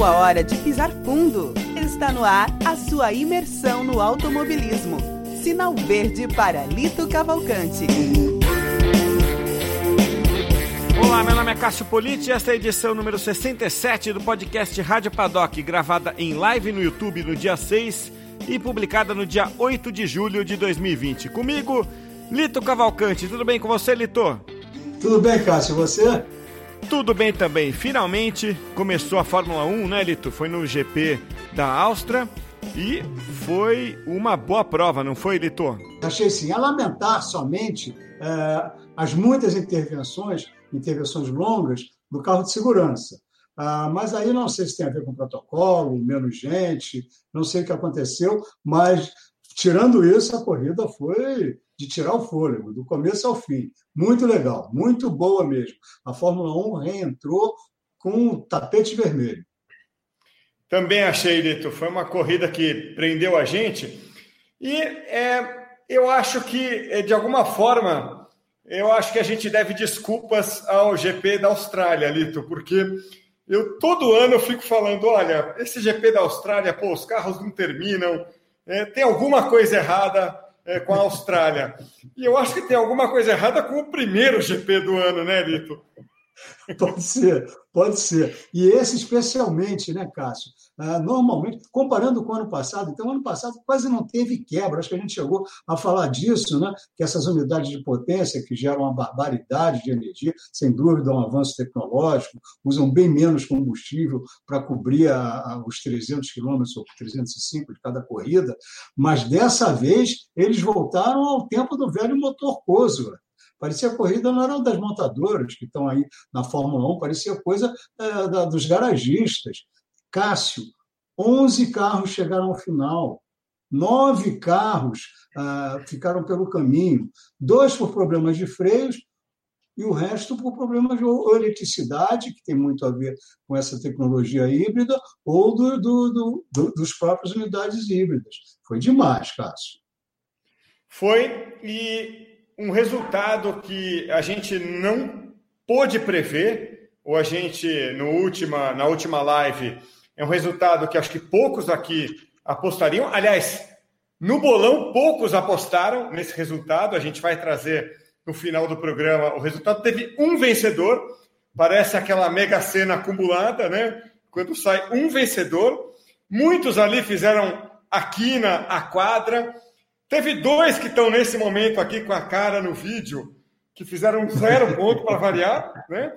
Chegou a hora de pisar fundo. Está no ar a sua imersão no automobilismo. Sinal verde para Lito Cavalcante. Olá, meu nome é Cássio Politi e esta é a edição número 67 do podcast Rádio Paddock, gravada em live no YouTube no dia 6 e publicada no dia 8 de julho de 2020. Comigo, Lito Cavalcante. Tudo bem com você, Lito? Tudo bem, Cássio, você? Tudo bem também. Finalmente começou a Fórmula 1, né, Lito? Foi no GP da Áustria e foi uma boa prova, não foi, Lito? Achei sim. A lamentar somente é, as muitas intervenções, intervenções longas do carro de segurança. Ah, mas aí não sei se tem a ver com protocolo, menos gente, não sei o que aconteceu, mas tirando isso, a corrida foi de tirar o fôlego, do começo ao fim. Muito legal, muito boa mesmo. A Fórmula 1 reentrou com um tapete vermelho. Também achei, Lito, foi uma corrida que prendeu a gente. E é, eu acho que, é, de alguma forma, eu acho que a gente deve desculpas ao GP da Austrália, Lito, porque eu todo ano eu fico falando: olha, esse GP da Austrália, pô, os carros não terminam, é, tem alguma coisa errada é, com a Austrália. E eu acho que tem alguma coisa errada com o primeiro GP do ano, né, Lito? Pode ser, pode ser. E esse especialmente, né, Cássio? Ah, normalmente, comparando com o ano passado, então, ano passado quase não teve quebra. Acho que a gente chegou a falar disso, né? Que essas unidades de potência que geram uma barbaridade de energia, sem dúvida, um avanço tecnológico, usam bem menos combustível para cobrir a, a, os 300 quilômetros ou 305 de cada corrida, mas dessa vez eles voltaram ao tempo do velho motor Cosworth Parecia corrida não era das montadoras que estão aí na Fórmula 1, parecia coisa é, da, dos garagistas. Cássio, 11 carros chegaram ao final, nove carros ah, ficaram pelo caminho, dois por problemas de freios e o resto por problemas de eletricidade, que tem muito a ver com essa tecnologia híbrida, ou do, do, do, dos próprios unidades híbridas. Foi demais, Cássio. Foi, e um resultado que a gente não pôde prever, ou a gente, no última, na última live, é um resultado que acho que poucos aqui apostariam. Aliás, no bolão, poucos apostaram nesse resultado. A gente vai trazer no final do programa o resultado. Teve um vencedor, parece aquela mega cena acumulada, né? Quando sai um vencedor. Muitos ali fizeram a quina, a quadra. Teve dois que estão nesse momento aqui com a cara no vídeo, que fizeram zero ponto para variar, né?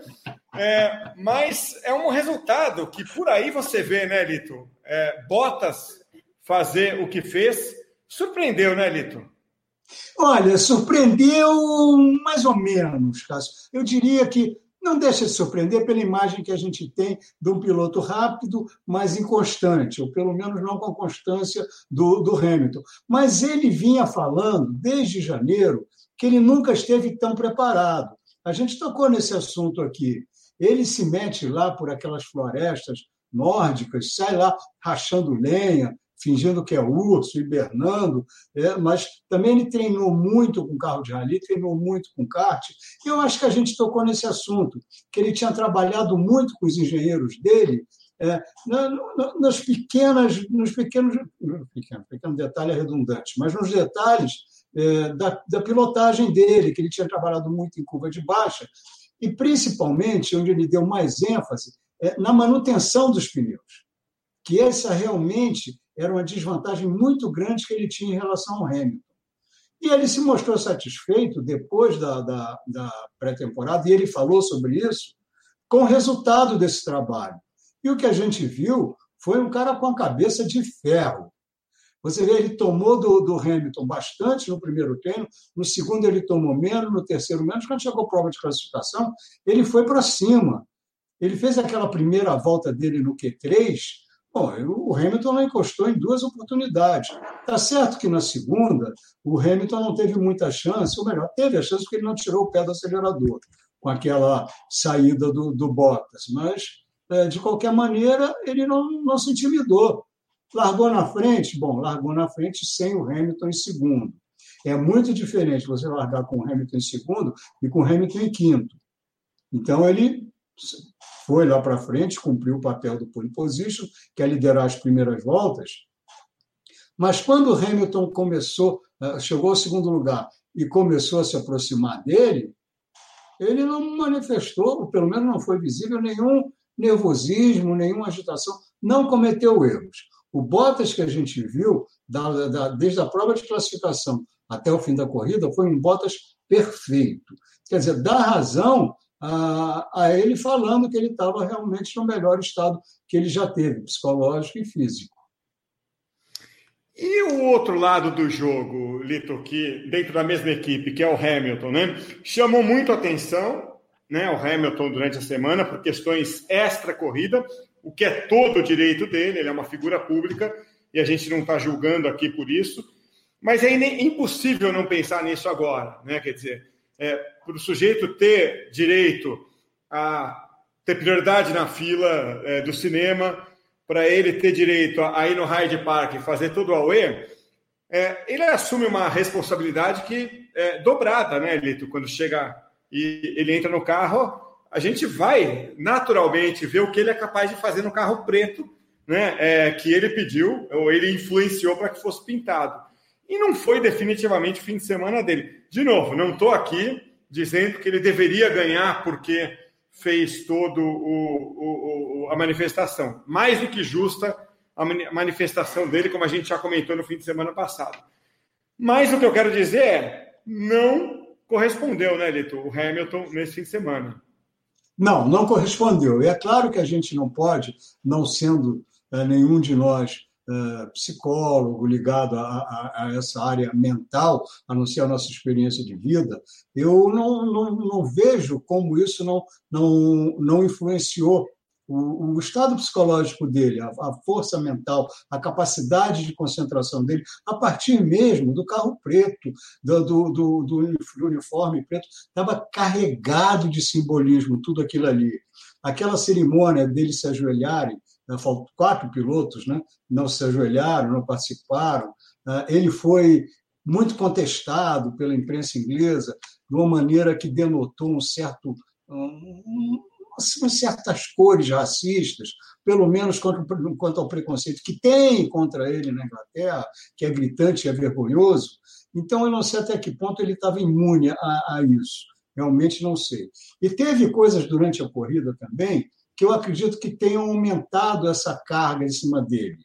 É, mas é um resultado que por aí você vê, né, Lito? É, Bottas fazer o que fez. Surpreendeu, né, Lito? Olha, surpreendeu mais ou menos, Cássio. Eu diria que não deixa de surpreender pela imagem que a gente tem de um piloto rápido, mas inconstante, ou pelo menos não com a constância do, do Hamilton. Mas ele vinha falando, desde janeiro, que ele nunca esteve tão preparado. A gente tocou nesse assunto aqui. Ele se mete lá por aquelas florestas nórdicas, sai lá rachando lenha, fingindo que é urso, hibernando, é, mas também ele treinou muito com carro de rally, treinou muito com kart. E eu acho que a gente tocou nesse assunto, que ele tinha trabalhado muito com os engenheiros dele é, nas pequenas, nos pequenos, pequeno, pequeno detalhe é redundante, mas nos detalhes da, da pilotagem dele, que ele tinha trabalhado muito em curva de baixa, e principalmente onde ele deu mais ênfase é na manutenção dos pneus, que essa realmente era uma desvantagem muito grande que ele tinha em relação ao Hamilton. E ele se mostrou satisfeito depois da, da, da pré-temporada, e ele falou sobre isso, com o resultado desse trabalho. E o que a gente viu foi um cara com a cabeça de ferro. Você vê, ele tomou do, do Hamilton bastante no primeiro treino, no segundo ele tomou menos, no terceiro menos. Quando chegou a prova de classificação, ele foi para cima. Ele fez aquela primeira volta dele no Q3. Bom, o Hamilton não encostou em duas oportunidades. Tá certo que na segunda o Hamilton não teve muita chance, ou melhor, teve a chance porque ele não tirou o pé do acelerador com aquela saída do, do Bottas, mas é, de qualquer maneira ele não, não se intimidou. Largou na frente? Bom, largou na frente sem o Hamilton em segundo. É muito diferente você largar com o Hamilton em segundo e com o Hamilton em quinto. Então, ele foi lá para frente, cumpriu o papel do pole position, que é liderar as primeiras voltas. Mas quando o Hamilton começou, eh, chegou ao segundo lugar e começou a se aproximar dele, ele não manifestou, ou pelo menos não foi visível, nenhum nervosismo, nenhuma agitação, não cometeu erros. O Bottas que a gente viu, da, da, desde a prova de classificação até o fim da corrida, foi um Bottas perfeito. Quer dizer, dá razão a, a ele falando que ele estava realmente no melhor estado que ele já teve, psicológico e físico. E o outro lado do jogo, Lito, que dentro da mesma equipe, que é o Hamilton, né? Chamou muito atenção, né? O Hamilton durante a semana por questões extra-corrida, o que é todo o direito dele, ele é uma figura pública e a gente não está julgando aqui por isso. Mas é impossível não pensar nisso agora, né? Quer dizer, é, para o sujeito ter direito a ter prioridade na fila é, do cinema, para ele ter direito a, ir no Hyde Park e fazer tudo o AUE, é, ele assume uma responsabilidade que é dobrada, né, Lito? Quando chega e ele entra no carro, a gente vai naturalmente ver o que ele é capaz de fazer no carro preto, né, é, que ele pediu ou ele influenciou para que fosse pintado. E não foi definitivamente o fim de semana dele. De novo, não estou aqui dizendo que ele deveria ganhar porque fez todo o, o, a manifestação. Mais do que justa a manifestação dele, como a gente já comentou no fim de semana passado. Mas o que eu quero dizer é, não correspondeu, né, Lito, o Hamilton nesse fim de semana. Não, não correspondeu. E é claro que a gente não pode, não sendo é, nenhum de nós é, psicólogo ligado a, a, a, essa área mental, a não ser a nossa experiência de vida, eu não, não, não vejo como isso não, não, não influenciou o, o, estado psicológico dele, a, a, força mental, a capacidade de concentração dele, a partir mesmo do carro preto, do, do, do, do uniforme preto, estava carregado de simbolismo, tudo aquilo ali. Aquela cerimônia deles se ajoelharem, né, quatro pilotos né, não se ajoelharam, não participaram. Né, ele foi muito contestado pela imprensa inglesa de uma maneira que denotou um certo certas cores racistas, pelo menos quanto, quanto ao preconceito que tem contra ele na Inglaterra, que é gritante e é vergonhoso. Então, eu não sei até que ponto ele estava imune a, a isso. Realmente não sei. E teve coisas durante a corrida também que eu acredito que tenham aumentado essa carga em cima dele.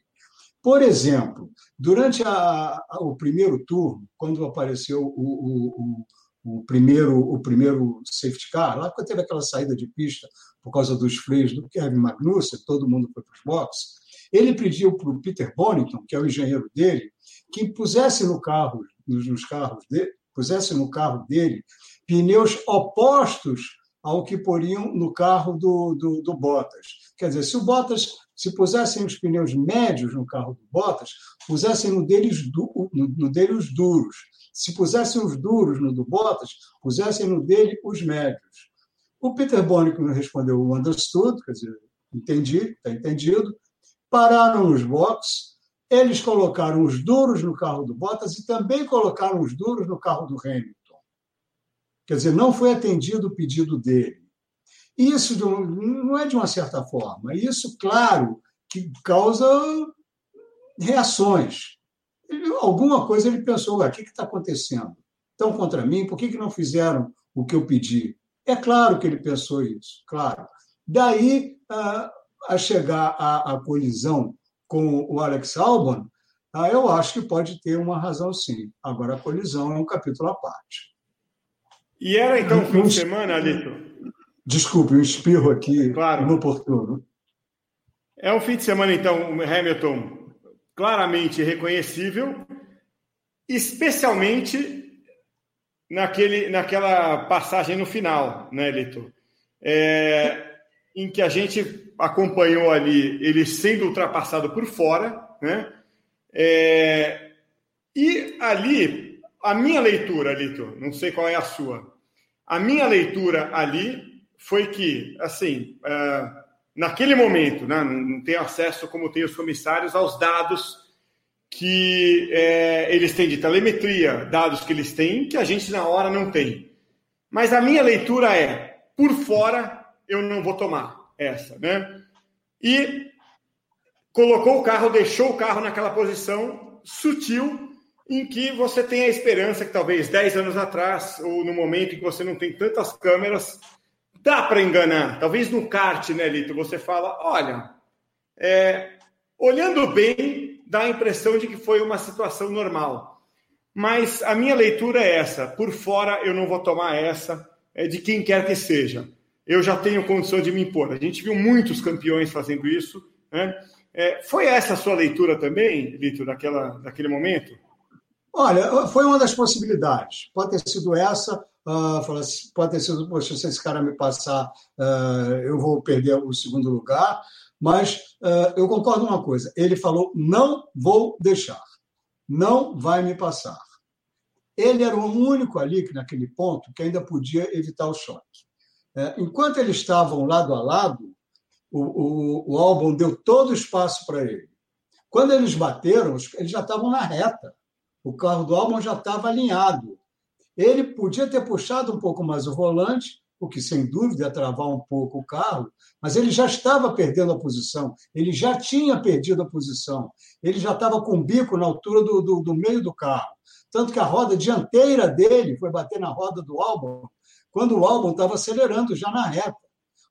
Por exemplo, durante a, a, o primeiro turno, quando apareceu o, o, o, o, primeiro, o primeiro safety car, lá quando teve aquela saída de pista por causa dos freios do Kevin Magnussen, todo mundo foi para os boxes, ele pediu para o Peter Bonington, que é o engenheiro dele, que pusesse no carro, nos, carros dele, pusesse no carro dele pneus opostos ao que poriam no carro do, do, do, Bottas. Quer dizer, se o Bottas, se pusessem os pneus médios no carro do Bottas, pusessem no deles, no, no dele os duros. Se pusessem os duros no do Bottas, pusessem no dele os médios. O Peter Bonick me respondeu o understood, quer dizer, entendi, está entendido. Pararam nos boxes, eles colocaram os duros no carro do Bottas e também colocaram os duros no carro do Hamilton. Quer dizer, não foi atendido o pedido dele. Isso não é de uma certa forma. Isso, claro, que causa reações. alguma coisa ele pensou: o que está acontecendo? Estão contra mim? Por que, que não fizeram o que eu pedi? É claro que ele pensou isso, claro. Daí a chegar à, colisão com o Alex Albon, eu acho que pode ter uma razão sim. Agora, a colisão é um capítulo à parte. E era então fim de semana, Alito? Desculpe, um espirro aqui claro. inoportuno. É um fim de semana, então, o Hamilton claramente reconhecível, especialmente naquele, naquela passagem no final, né, Lito? É, em que a gente acompanhou ali ele sendo ultrapassado por fora, né? É, e ali, a minha leitura, Lito, não sei qual é a sua, a minha leitura ali foi que, assim, uh, naquele momento, né, não tenho acesso, como tem os comissários, aos dados que é, eles têm de telemetria, dados que eles têm, que a gente na hora não tem. Mas a minha leitura é, por fora, eu não vou tomar essa, né? E colocou o carro, deixou o carro naquela posição sutil em que você tem a esperança que talvez 10 anos atrás, ou no momento em que você não tem tantas câmeras, dá para enganar. Talvez no kart, né, Lito, você fala, olha, é, olhando bem, dá a impressão de que foi uma situação normal. Mas a minha leitura é essa, por fora eu não vou tomar essa, é de quem quer que seja. Eu já tenho condição de me impor. A gente viu muitos campeões fazendo isso, né? É, foi essa a sua leitura também, Lito, daquela, daquele momento? Olha, foi uma das possibilidades. Pode ter sido essa, uh, pode ter sido, poxa, se esse cara me passar, uh, eu vou perder o segundo lugar. Mas uh, eu concordo uma coisa: ele falou, não vou deixar, não vai me passar. Ele era o único ali, que naquele ponto, que ainda podia evitar o choque. enquanto eles estavam lado a lado, o, o, o álbum deu todo o espaço para ele. Quando eles bateram, eles já estavam na reta. O carro do álbum já estava alinhado. Ele podia ter puxado um pouco mais o volante, o que sem dúvida ia travar um pouco o carro, mas ele já estava perdendo a posição, ele já tinha perdido a posição, ele já estava com o bico na altura do, do, do meio do carro. Tanto que a roda dianteira dele foi bater na roda do álbum quando o álbum estava acelerando já na reta.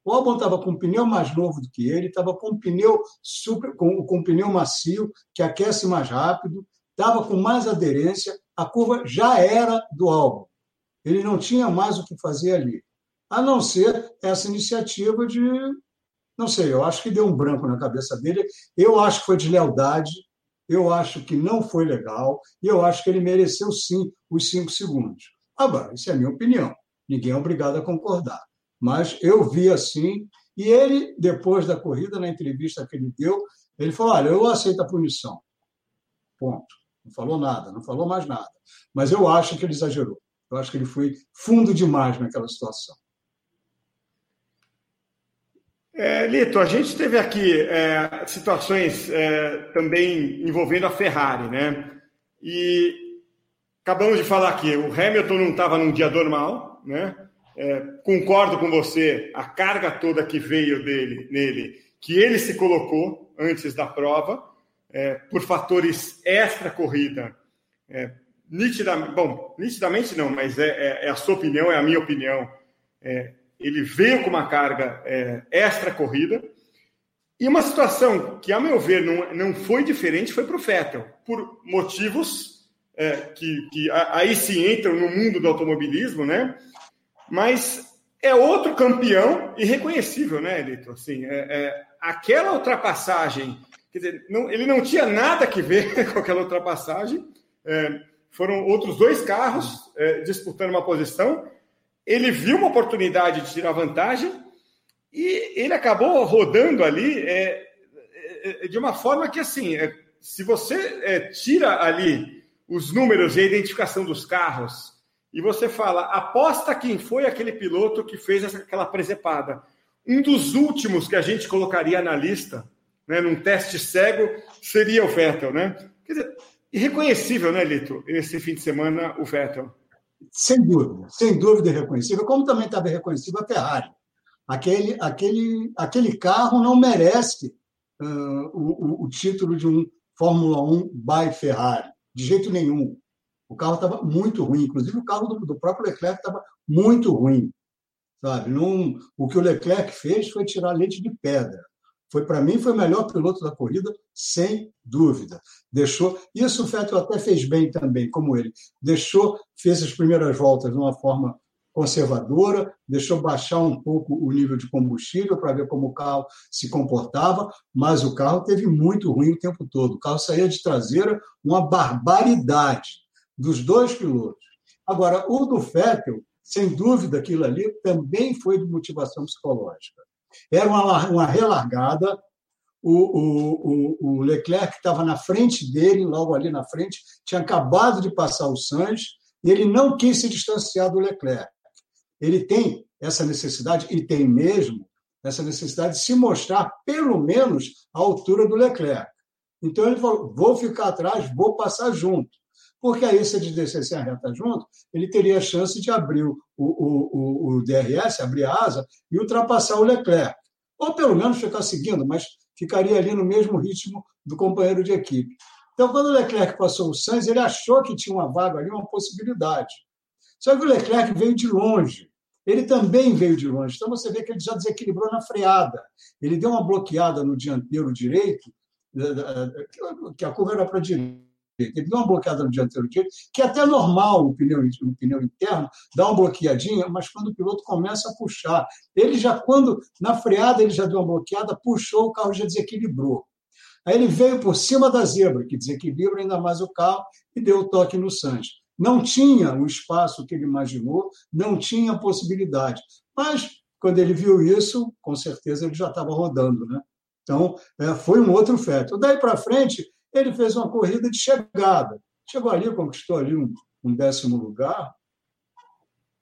O Albon estava com um pneu mais novo do que ele, estava com um pneu super, com, com um pneu macio que aquece mais rápido, estava com mais aderência, a curva já era do Albon. Ele não tinha mais o que fazer ali, a não ser essa iniciativa de, não sei, eu acho que deu um branco na cabeça dele. Eu acho que foi de lealdade, eu acho que não foi legal e eu acho que ele mereceu sim os cinco segundos. Agora, isso é a minha opinião. Ninguém é obrigado a concordar mas eu vi assim. E ele, depois da corrida, na entrevista que ele deu, ele falou: Olha, eu aceito a punição. Ponto. Não falou nada, não falou mais nada. Mas eu acho que ele exagerou. Eu acho que ele foi fundo demais naquela situação. É, Lito, a gente teve aqui é, situações é, também envolvendo a Ferrari, né? E acabamos de falar que o Hamilton não estava num dia normal, né? É, concordo com você, a carga toda que veio dele, nele, que ele se colocou antes da prova, é, por fatores extra-corrida, é, nitidamente, bom, nitidamente não, mas é, é, é, a sua opinião, é a minha opinião. É, ele veio com uma carga é, extra-corrida, e uma situação que, a meu ver, não, não foi diferente foi para o Vettel, por motivos que, que aí se entram no mundo do automobilismo, né? mas é outro campeão irreconhecível, né, Elito? Assim, é, é, aquela ultrapassagem, quer dizer, não, ele não tinha nada que ver com aquela ultrapassagem. É, foram outros dois carros é, disputando uma posição. Ele viu uma oportunidade de tirar vantagem e ele acabou rodando ali é, é, de uma forma que, assim, se você tira ali os números e a identificação dos carros e você fala, aposta quem foi aquele piloto que fez aquela presepada. Um dos últimos que a gente colocaria na lista, né, num teste cego, seria o Vettel, né? Quer dizer, irreconhecível, né, Lito, esse fim de semana, o Vettel. Sem dúvida, sem dúvida irreconhecível, como também estava irreconhecível a Ferrari. Aquele, aquele, aquele carro não merece uh, o, o título de um Fórmula 1 by Ferrari, de jeito nenhum. O carro estava muito ruim, inclusive o carro do, do próprio Leclerc estava muito ruim, sabe? O que o Leclerc fez foi tirar leite de pedra. Foi para mim foi o melhor piloto da corrida, sem dúvida. Deixou isso o Vettel até fez bem também, como ele. Deixou, fez as primeiras voltas de uma forma conservadora, deixou baixar um pouco o nível de combustível para ver como o carro se comportava, mas o carro teve muito ruim o tempo todo. O carro saía de traseira, uma barbaridade dos dois pilotos. Agora, o do Vettel, sem dúvida, aquilo ali também foi de motivação psicológica. Era uma, uma relargada, o, o, o, Leclerc estava na frente dele, logo ali na frente, tinha acabado de passar o Sainz, e ele não quis se distanciar do Leclerc. Ele tem essa necessidade, e tem mesmo, essa necessidade de se mostrar, pelo menos, à altura do Leclerc. Então ele falou: vou ficar atrás, vou passar junto. Porque aí, se ele descesse a reta junto, ele teria a chance de abrir o, o, o, o DRS, abrir a asa e ultrapassar o Leclerc. Ou pelo menos ficar seguindo, mas ficaria ali no mesmo ritmo do companheiro de equipe. Então, quando o Leclerc passou o Sainz, ele achou que tinha uma vaga ali, uma possibilidade. Só que o Leclerc veio de longe. Ele também veio de longe. Então, você vê que ele já desequilibrou na freada. Ele deu uma bloqueada no dianteiro direito, que a curva era para a direita ele deu uma bloqueada no dianteiro direito, que é até normal no pneu, no pneu interno, dar uma bloqueadinha, mas quando o piloto começa a puxar. Ele já, quando na freada ele já deu uma bloqueada, puxou, o carro já desequilibrou. Aí ele veio por cima da zebra, que desequilibra ainda mais o carro, e deu o toque no Sanches. Não tinha o espaço que ele imaginou, não tinha possibilidade. Mas, quando ele viu isso, com certeza ele já estava rodando. Né? Então, é, foi um outro feto. Daí para frente, ele fez uma corrida de chegada. Chegou ali, conquistou ali um, um décimo lugar.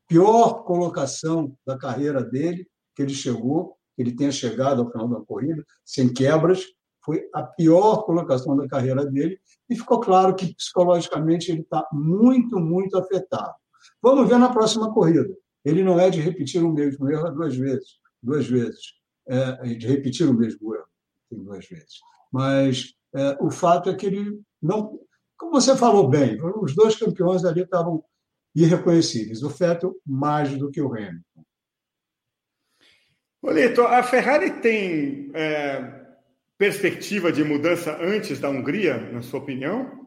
Pior colocação da carreira dele, que ele chegou, que ele tenha chegado ao final da corrida, sem quebras. Foi a pior colocação da carreira dele. E ficou claro que psicologicamente ele está muito, muito afetado. Vamos ver na próxima corrida. Ele não é de repetir o mesmo erro duas vezes. Duas vezes. É, de repetir o mesmo erro duas vezes. Mas é, o fato é que ele não. Como você falou bem, os dois campeões ali estavam irreconhecíveis. O Vettel mais do que o Hamilton. Olito, a Ferrari tem é, perspectiva de mudança antes da Hungria, na sua opinião?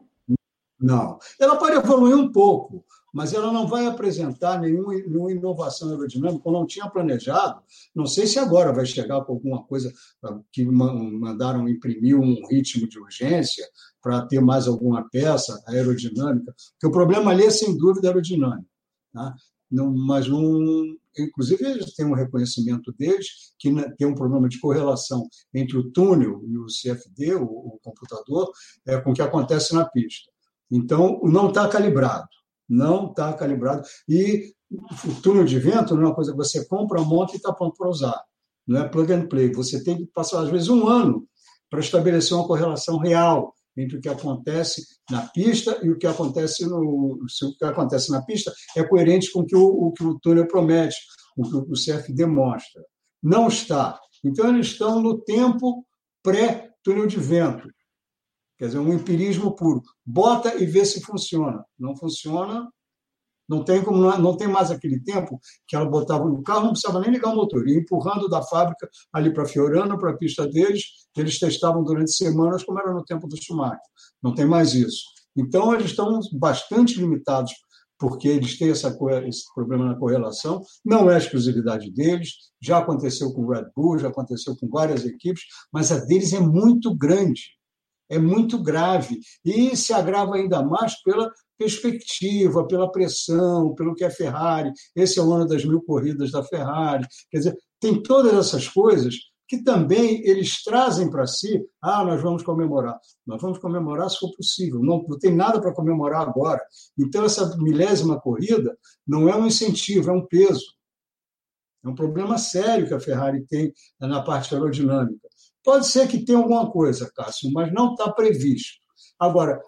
Não. Ela pode evoluir um pouco, mas ela não vai apresentar nenhuma, nenhuma inovação aerodinâmica, ou não tinha planejado. Não sei se agora vai chegar com alguma coisa ah, que mandaram imprimir um ritmo de urgência para ter mais alguma peça aerodinâmica, porque o problema ali é, sem dúvida, aerodinâmico. Tá? Não, mas não. Inclusive, eles têm um reconhecimento deles que tem um problema de correlação entre o túnel e o CFD, o, o computador, é, com o que acontece na pista. Então, não está calibrado não está calibrado. E o túnel de vento não é uma coisa que você compra, monta e está pronto para usar. Não é plug and play. Você tem que passar, às vezes, um ano para estabelecer uma correlação real entre o que acontece na pista e o que acontece no. Se o que acontece na pista é coerente com o que o, o, que o túnel promete, o que o CF demonstra. Não está. Então, eles estão no tempo pré-túnel de vento. Quer dizer, um empirismo puro. Bota e vê se funciona. Não funciona, não tem como não tem mais aquele tempo que ela botava no carro, não precisava nem ligar o motor, ia empurrando da fábrica ali para Fiorano, para a pista deles, que eles testavam durante semanas, como era no tempo do Schumacher. Não tem mais isso. Então, eles estão bastante limitados, porque eles têm essa, esse problema na correlação. Não é exclusividade deles, já aconteceu com o Red Bull, já aconteceu com várias equipes, mas a deles é muito grande é muito grave e se agrava ainda mais pela perspectiva, pela pressão, pelo que é Ferrari. Esse é o ano das mil corridas da Ferrari. Quer dizer, tem todas essas coisas que também eles trazem para si. Ah, nós vamos comemorar. Nós vamos comemorar se for possível. Não, não tem nada para comemorar agora. Então, essa milésima corrida não é um incentivo, é um peso. É um problema sério que a Ferrari tem na parte aerodinâmica. Pode ser que tenha alguma coisa, Cássio, mas não está previsto. Agora,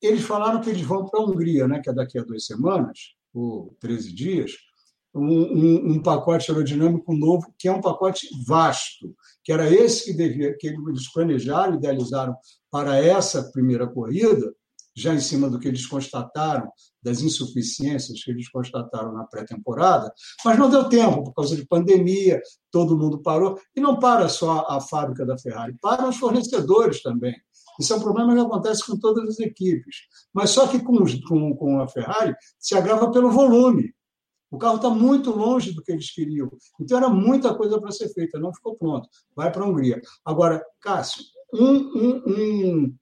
eles falaram que eles vão para a Hungria, né, que é daqui a duas semanas, ou 13 dias, um, um, um, pacote aerodinâmico novo, que é um pacote vasto, que era esse que, devia, que eles planejaram, idealizaram para essa primeira corrida, já em cima do que eles constataram, das insuficiências que eles constataram na pré-temporada, mas não deu tempo, por causa de pandemia, todo mundo parou. E não para só a fábrica da Ferrari, para os fornecedores também. Isso é um problema que acontece com todas as equipes. Mas só que com, com, com a Ferrari se agrava pelo volume. O carro está muito longe do que eles queriam. Então, era muita coisa para ser feita, não ficou pronto. Vai para a Hungria. Agora, Cássio, um, um, um, um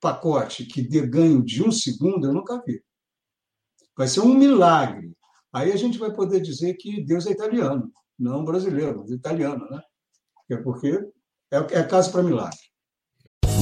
pacote que dê ganho de um segundo, eu nunca vi. Vai ser um milagre. Aí a gente vai poder dizer que Deus é italiano, não brasileiro, mas italiano, né? É porque é, é caso para milagre.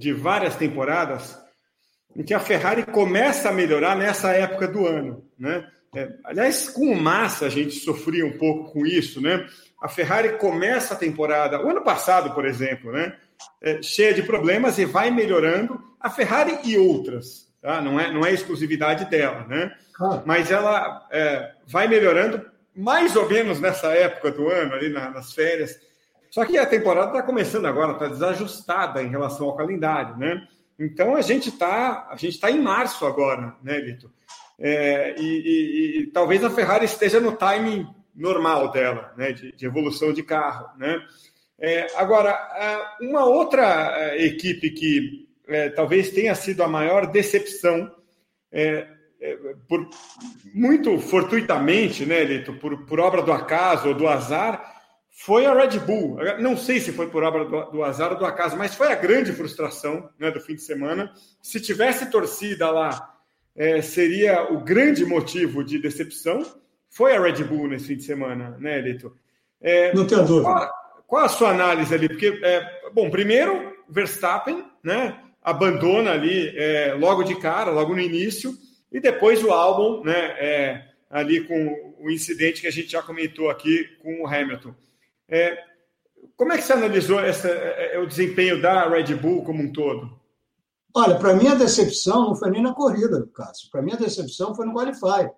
de várias temporadas em que a Ferrari começa a melhorar nessa época do ano, né? É, aliás, com o Massa a gente sofria um pouco com isso, né? A Ferrari começa a temporada, o ano passado, por exemplo, né? É, cheia de problemas e vai melhorando. A Ferrari e outras, tá? Não é, não é exclusividade dela, né? Mas ela é, vai melhorando mais ou menos nessa época do ano, ali na, nas férias. Só que a temporada está começando agora, está desajustada em relação ao calendário, né? Então a gente está a gente está em março agora, né, Lito? É, e, e, e, talvez a Ferrari esteja no timing normal dela, né, de, de evolução de carro, né? É, agora, uma outra é, equipe que é, talvez tenha sido a maior decepção, é, é, por, muito fortuitamente, né, Lito, por, por obra do acaso ou do azar, foi a Red Bull. Não sei se foi por obra do, do azar ou do acaso, mas foi a grande frustração né, do fim de semana. Se tivesse torcida lá, é, seria o grande motivo de decepção. Foi a Red Bull nesse fim de semana, né, Elito? É, Não tenho dúvida. Qual, qual, a sua análise ali? Porque, é, bom, primeiro, Verstappen, né, abandona ali é, logo de cara, logo no início, e depois o álbum, né, é, ali com o incidente que a gente já comentou aqui com o Hamilton. É, como é que você analisou essa, é, é, o desempenho da Red Bull como um todo? Olha, para mim a decepção não foi nem na corrida, Cássio. Para mim a decepção foi no Qualify.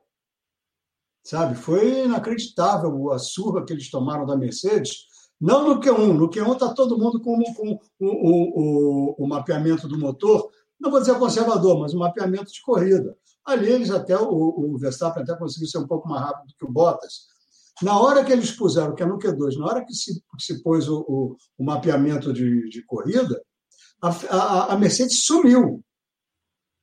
Sabe, foi inacreditável a surra que eles tomaram da Mercedes. Não no Q1, no Q1 está todo mundo com, com o, o, o, o, mapeamento do motor, não vou dizer conservador, mas o mapeamento de corrida. Ali eles até, o, o Verstappen até conseguiu ser um pouco mais rápido que o Bottas, na hora que eles puseram, que é no Q2, na hora que se, se pôs o, o, o mapeamento de, de corrida, a, a, a, Mercedes sumiu.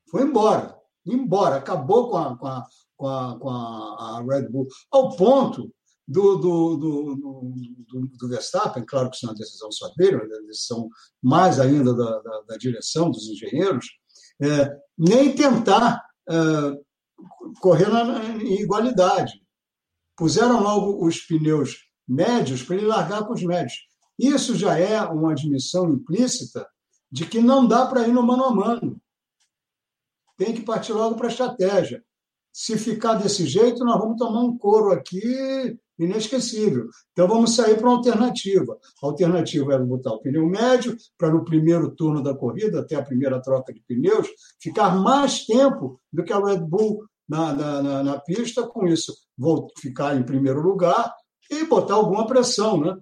Foi embora. Embora. Acabou com a, com a, com a, com a Red Bull. Ao ponto do, do, do, do, do Verstappen, claro que isso é uma decisão só dele, é uma decisão mais ainda da, da, da direção, dos engenheiros, é, nem tentar é, correr na, em igualdade puseram logo os pneus médios para ele largar com os médios. Isso já é uma admissão implícita de que não dá para ir no mano a mano. Tem que partir logo para a estratégia. Se ficar desse jeito, nós vamos tomar um couro aqui inesquecível. Então vamos sair para uma alternativa. A alternativa é botar o pneu médio para no primeiro turno da corrida, até a primeira troca de pneus, ficar mais tempo do que a Red Bull na, na, na, pista, com isso vou ficar em primeiro lugar e botar alguma pressão, né?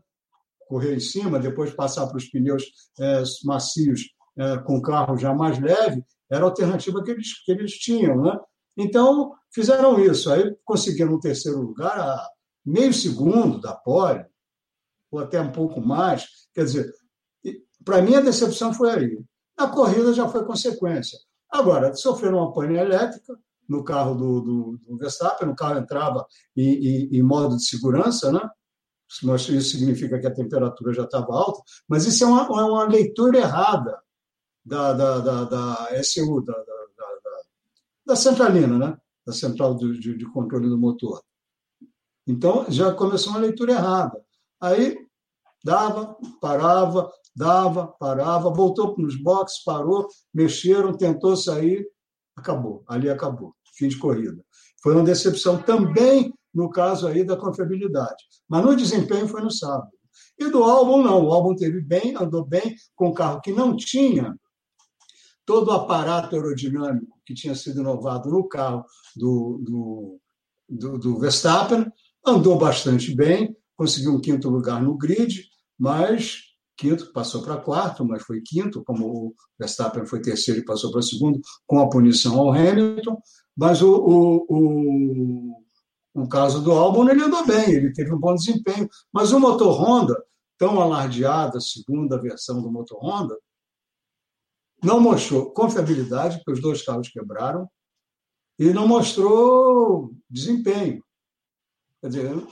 correr em cima, depois passar para os pneus é, macios é, com carro já mais leve, era a alternativa que eles, que eles tinham. Né? Então, fizeram isso. Aí conseguiram um terceiro lugar a meio segundo da pole, ou até um pouco mais. Quer dizer, para mim a decepção foi aí. Na corrida já foi consequência. Agora, sofreram uma pane elétrica, no carro do, do, do Verstappen, o carro entrava em, em, em, modo de segurança, né? Isso significa que a temperatura já estava alta, mas isso é uma, é uma leitura errada da, da, da, da SU, da, da, centralina, né? da central de, de, de controle do motor. Então, já começou uma leitura errada. Aí, dava, parava, dava, parava, voltou nos boxes, parou, mexeram, tentou sair, acabou. Ali acabou. Fim de corrida. Foi uma decepção também no caso aí da confiabilidade. Mas no desempenho foi no sábado. E do álbum, não. O álbum teve bem, andou bem, com um carro que não tinha todo o aparato aerodinâmico que tinha sido inovado no carro do, do, do, do Verstappen, andou bastante bem, conseguiu um quinto lugar no grid, mas quinto, passou para quarto, mas foi quinto, como o Verstappen foi terceiro e passou para segundo, com a punição ao Hamilton. Mas o, o, o, o caso do Albon, ele andou bem, ele teve um bom desempenho. Mas o motor Honda, tão alardeado, a segunda versão do motor Honda, não mostrou confiabilidade, porque os dois carros quebraram, e não mostrou desempenho. Quer dizer,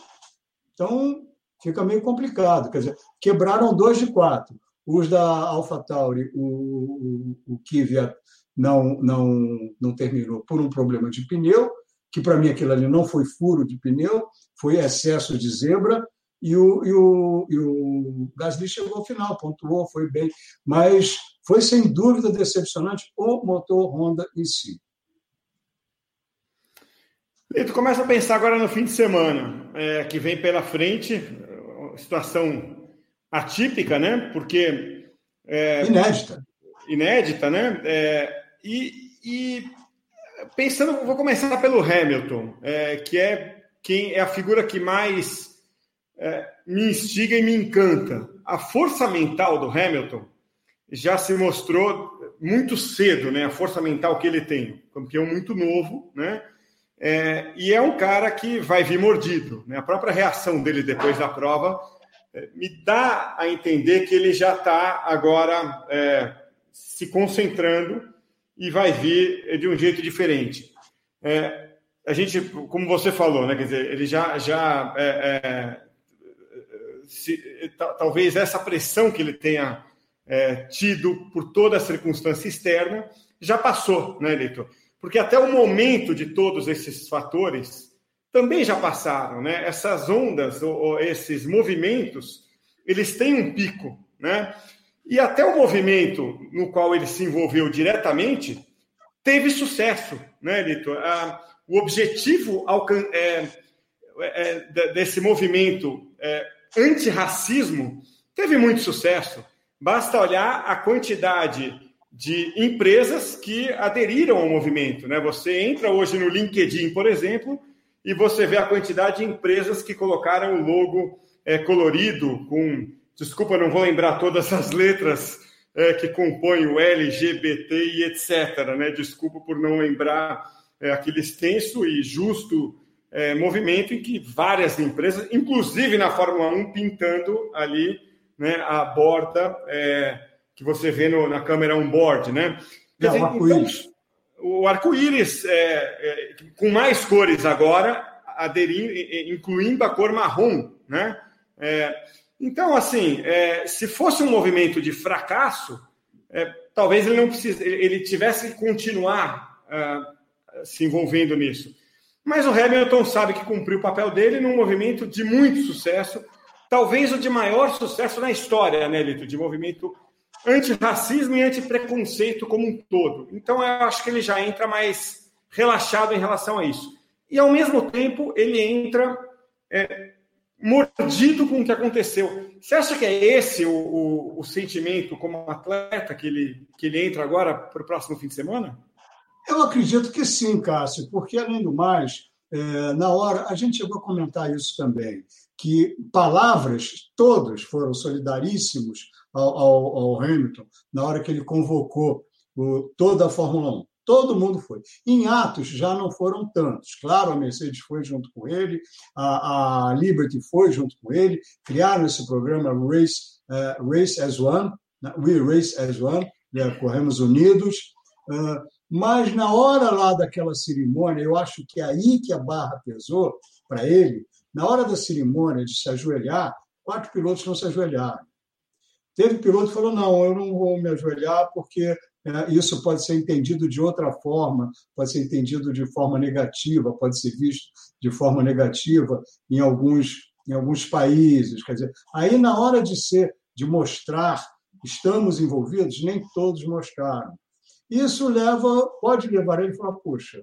então fica meio complicado. Quer dizer, quebraram dois de quatro. Os da AlphaTauri, o, o, o Kvyat não, não, não terminou por um problema de pneu, que para mim aquilo ali não foi furo de pneu, foi excesso de zebra, e o, e o, e o Gasly chegou ao final, pontuou, foi bem, mas foi sem dúvida decepcionante o motor Honda em si. E tu começa a pensar agora no fim de semana, é, que vem pela frente, situação atípica, né? Porque. É, inédita. Inédita, né? É, e, e, pensando, vou começar pelo Hamilton, é, que é quem é a figura que mais é, me instiga e me encanta. A força mental do Hamilton já se mostrou muito cedo, né? A força mental que ele tem, campeão muito novo, né? É, e é um cara que vai vir mordido. Né? A própria reação dele depois da prova é, me dá a entender que ele já está agora é, se concentrando e vai vir de um jeito diferente. É, a gente, como você falou, né? Quer dizer, ele já, já é, é, se, talvez essa pressão que ele tenha tido por toda a circunstância externa já passou, né, Leitor? porque até o momento de todos esses fatores também já passaram, né? Essas ondas ou, ou esses movimentos, eles têm um pico, né? E até o movimento no qual ele se envolveu diretamente teve sucesso, né, Lito? Ah, o objetivo é, é, desse movimento é, antirracismo teve muito sucesso. Basta olhar a quantidade de empresas que aderiram ao movimento. Né? Você entra hoje no LinkedIn, por exemplo, e você vê a quantidade de empresas que colocaram o logo é, colorido com. Desculpa, não vou lembrar todas as letras é, que compõem o LGBT e etc. Né? Desculpa por não lembrar é, aquele extenso e justo é, movimento em que várias empresas, inclusive na Fórmula 1, pintando ali né, a borda é, que você vê no, na câmera on-board, né? Quer dizer, então, o arco-íris é, é, com mais cores agora, aderindo, incluindo a cor marrom, né? É, então, assim, é, se fosse um movimento de fracasso, é, talvez ele não precise, ele tivesse que continuar uh, se envolvendo nisso. Mas o Hamilton sabe que cumpriu o papel dele num movimento de muito sucesso, talvez o de maior sucesso na história, né, Lito? De movimento antirracismo e antipreconceito como um todo. Então, eu acho que ele já entra mais relaxado em relação a isso. E, ao mesmo tempo, ele entra é, mordido com o que aconteceu. Você acha que é esse o, o, o sentimento como atleta que ele, que ele entra agora para o próximo fim de semana? Eu acredito que sim, Cássio, porque, além do mais, é, na hora, a gente chegou a comentar isso também, que palavras, todos foram solidaríssimos ao, ao, ao Hamilton na hora que ele convocou o, toda a Fórmula 1. Todo mundo foi. Em Atos já não foram tantos. Claro, a Mercedes foi junto com ele, a, a Liberty foi junto com ele, criaram esse programa Race, uh, Race as One, né? We Race as One, né? corremos unidos. Uh, mas na hora lá daquela cerimônia, eu acho que é aí que a barra pesou para ele, na hora da cerimônia de se ajoelhar, quatro pilotos não se ajoelharam. Teve piloto que falou: não, eu não vou me ajoelhar porque isso pode ser entendido de outra forma, pode ser entendido de forma negativa, pode ser visto de forma negativa em alguns, em alguns países. Quer dizer, aí na hora de ser, de mostrar, estamos envolvidos, nem todos mostraram. Isso leva, pode levar ele a falar, poxa,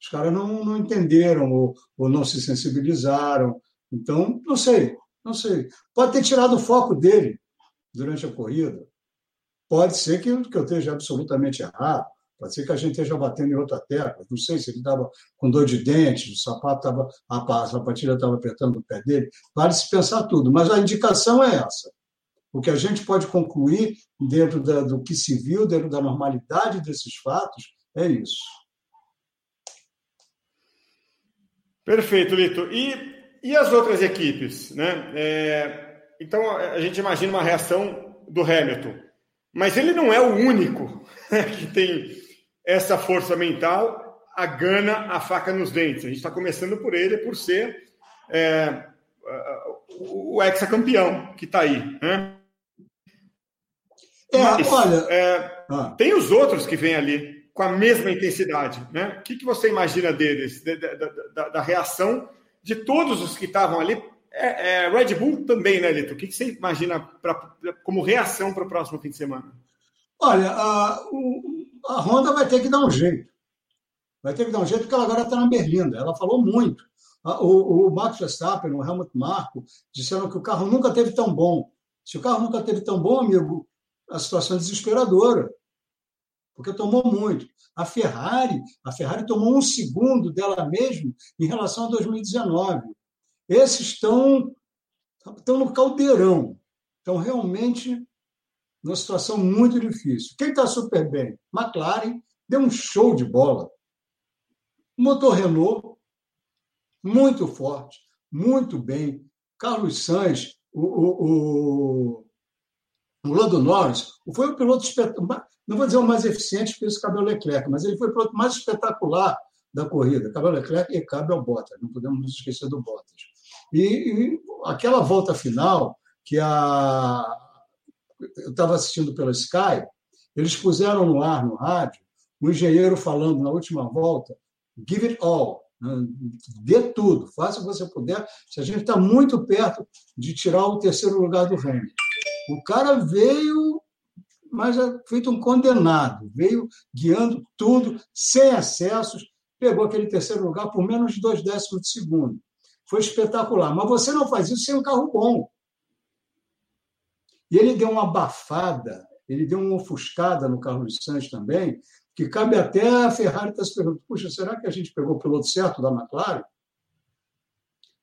os caras não, não entenderam ou, ou não se sensibilizaram. Então, não sei, não sei. Pode ter tirado o foco dele durante a corrida. Pode ser que, que eu esteja absolutamente errado. Pode ser que a gente esteja batendo em outra tecla. Não sei se ele estava com dor de dente, o sapato estava, a sapatilha estava apertando o pé dele. Vale se pensar tudo. Mas a indicação é essa. O que a gente pode concluir dentro da, do que se viu, dentro da normalidade desses fatos, é isso. Perfeito, Lito. E, e as outras equipes? Né? É, então, a gente imagina uma reação do Hamilton. Mas ele não é o único que tem essa força mental, a gana, a faca nos dentes. A gente está começando por ele, por ser é, o ex-campeão que está aí. Né? É, Mas, olha. É, ah. Tem os outros que vêm ali com a mesma intensidade. Né? O que, que você imagina deles, da, da, da, da reação de todos os que estavam ali é, é, Red Bull também, né, Lito? O que, que você imagina pra, como reação para o próximo fim de semana? Olha, a, a Honda vai ter que dar um jeito. Vai ter que dar um jeito porque ela agora está na Berlinda. Ela falou muito. O, o Max Verstappen, o Helmut Marko, disseram que o carro nunca teve tão bom. Se o carro nunca teve tão bom, amigo, a situação é desesperadora. Porque tomou muito. A Ferrari, a Ferrari tomou um segundo dela mesma em relação a 2019. Esses estão, estão no caldeirão, estão realmente numa situação muito difícil. Quem está super bem? McLaren deu um show de bola. Motor Renault, muito forte, muito bem. Carlos Sainz, o, o, o, o Lando Norris, foi o piloto espetacular, não vou dizer o mais eficiente, porque esse cabe ao Leclerc, mas ele foi o piloto mais espetacular da corrida. Cabe ao Leclerc e cabe ao Bottas, não podemos nos esquecer do Bottas. E, e aquela volta final, que a, eu estava assistindo pela Sky, eles puseram no ar, no rádio, o engenheiro falando na última volta: give it all, né? dê tudo, faça o que você puder. Se a gente está muito perto de tirar o terceiro lugar do Hamilton. O cara veio, mas é feito um condenado, veio guiando tudo, sem acessos, pegou aquele terceiro lugar por menos de dois décimos de segundo foi espetacular. Mas você não faz isso sem um carro bom. E ele deu uma abafada, ele deu uma ofuscada no Carlos Sainz também, que cabe até a Ferrari estar tá se perguntando: puxa, será que a gente pegou o piloto certo da McLaren?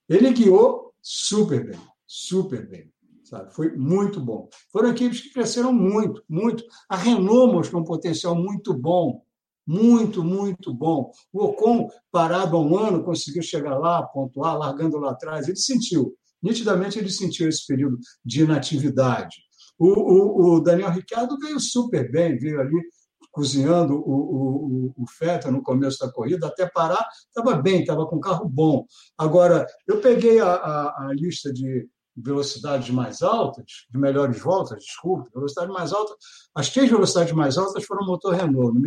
Ele guiou super bem, super bem. Sabe? Foi muito bom. Foram equipes que cresceram muito, muito. A Renault mostrou um potencial muito bom muito, muito bom. O Ocon, parado há um ano, conseguiu chegar lá, pontuar, largando lá atrás. Ele sentiu, nitidamente ele sentiu esse período de inatividade. O, o, o Daniel Ricciardo veio super bem, veio ali cozinhando o, o, o Feta no começo da corrida, até parar, estava bem, estava com carro bom. Agora, eu peguei a, a, a lista de, velocidades mais altas, de melhores voltas, desculpe, velocidade mais alta, as três velocidades mais altas foram motor Renault,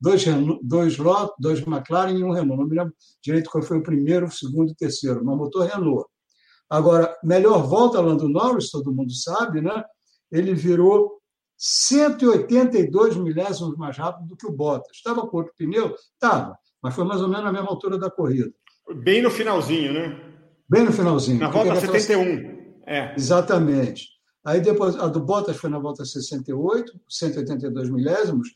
dois, Renault, dois, dois McLaren e um Renault. Não me lembro direito qual foi o primeiro, o segundo e o terceiro, mas motor Renault. Agora, melhor volta Lando Norris, todo mundo sabe, né? Ele virou 182 milésimos mais rápido do que o Bottas. Estava com outro pneu? Estava, mas foi mais ou menos na mesma altura da corrida. Bem no finalzinho, né? Bem no finalzinho. Na volta 71. É. Exatamente. Aí depois, a do Bottas foi na volta 68, 182 milésimos.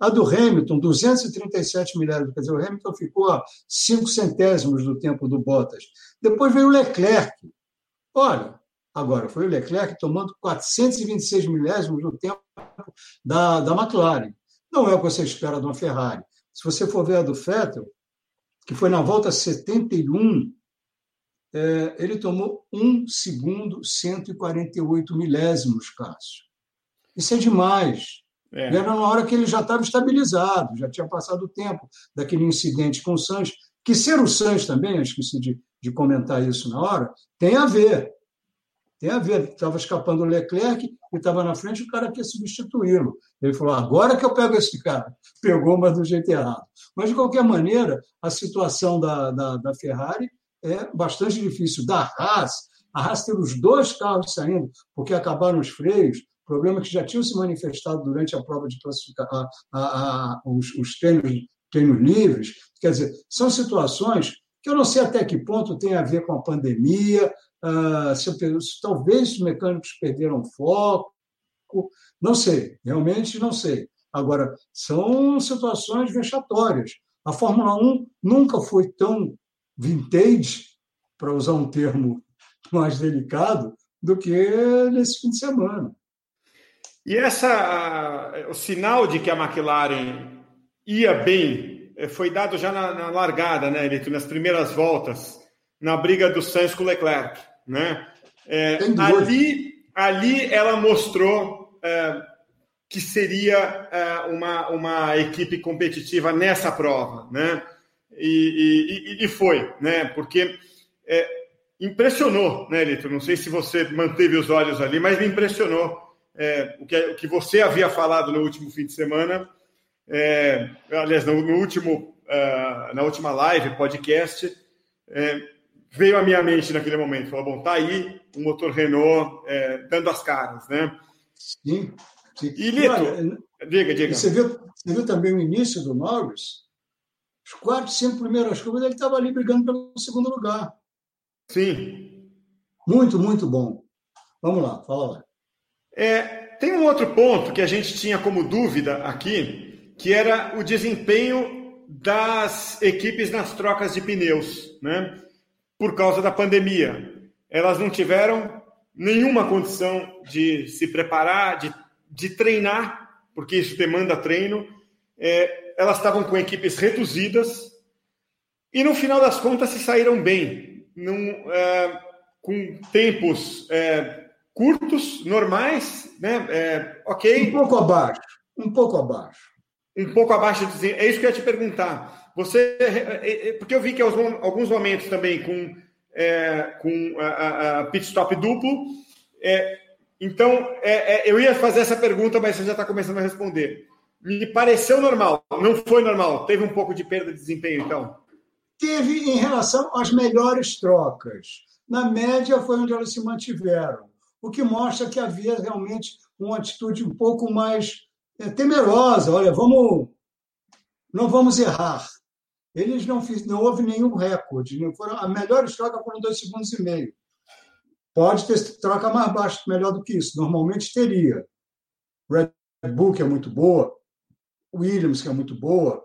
A do Hamilton, 237 milésimos. Quer dizer, o Hamilton ficou a 5 centésimos do tempo do Bottas. Depois veio o Leclerc. Olha, agora foi o Leclerc tomando 426 milésimos do tempo da, da McLaren. Não é o que você espera de uma Ferrari. Se você for ver a do Vettel, que foi na volta 71, é, ele tomou 1 segundo 148 milésimos, Cássio. Isso é demais. É. E era na hora que ele já estava estabilizado, já tinha passado o tempo daquele incidente com o Sanches, que ser o Sanches também, eu esqueci de, de comentar isso na hora, tem a ver. Tem a ver, estava escapando o Leclerc e estava na frente, o cara quer substituí-lo. Ele falou: agora que eu pego esse cara. Pegou, mas do jeito errado. Mas, de qualquer maneira, a situação da, da, da Ferrari é bastante difícil. Da Haas, a Haas ter os dois carros saindo, porque acabaram os freios, problema que já tinham se manifestado durante a prova de classificar a, a, os, os treinos, treinos livres. Quer dizer, são situações que eu não sei até que ponto tem a ver com a pandemia, uh, se, se, talvez os mecânicos perderam foco, não sei, realmente não sei. Agora, são situações vexatórias. A Fórmula 1 nunca foi tão vintage, para usar um termo mais delicado, do que nesse fim de semana. E essa, o sinal de que a McLaren ia bem eh, foi dado já na, na largada, né, Elito, nas primeiras voltas, na briga do Sainz com o Leclerc, né? É, ali, ali ela mostrou é, que seria é, uma, uma equipe competitiva nessa prova, né? E, e, e foi, né? Porque é, impressionou, né, Elito? Não sei se você manteve os olhos ali, mas me impressionou é, o, que, o que você havia falado no último fim de semana, é, aliás, no, no último, uh, na última live, podcast, é, veio à minha mente naquele momento. Falou, bom, tá aí o motor Renault é, dando as caras, né? Sim. sim. E, Lito, Olha, diga, diga. Você viu, você viu também o início do Norris? Os quatro, cinco primeiras curvas, ele estava ali brigando pelo segundo lugar. Sim. Muito, muito bom. Vamos lá, fala lá. É, tem um outro ponto que a gente tinha como dúvida aqui, que era o desempenho das equipes nas trocas de pneus, né? Por causa da pandemia. Elas não tiveram nenhuma condição de se preparar, de, de treinar, porque isso demanda treino. É, elas estavam com equipes reduzidas e, no final das contas, se saíram bem, num, é, com tempos é, curtos, normais, né? É, ok. Um pouco abaixo. Um pouco abaixo. Um pouco abaixo. É isso que eu ia te perguntar. Você, é, é, é, porque eu vi que alguns momentos também com com a, a, pit stop duplo. Então, eu ia fazer essa pergunta, mas você já está começando a responder. Me pareceu normal, não foi normal. Teve um pouco de perda de desempenho, então? Teve em relação às melhores trocas. Na média, foi onde elas se mantiveram o que mostra que havia realmente uma atitude um pouco mais é, temerosa. Olha, vamos, não vamos errar. Eles não fiz, não houve nenhum recorde. Não foram, a melhor troca foram dois segundos e meio. Pode ter troca mais baixa, melhor do que isso. Normalmente teria. Red Bull, que é muito boa, Williams, que é muito boa.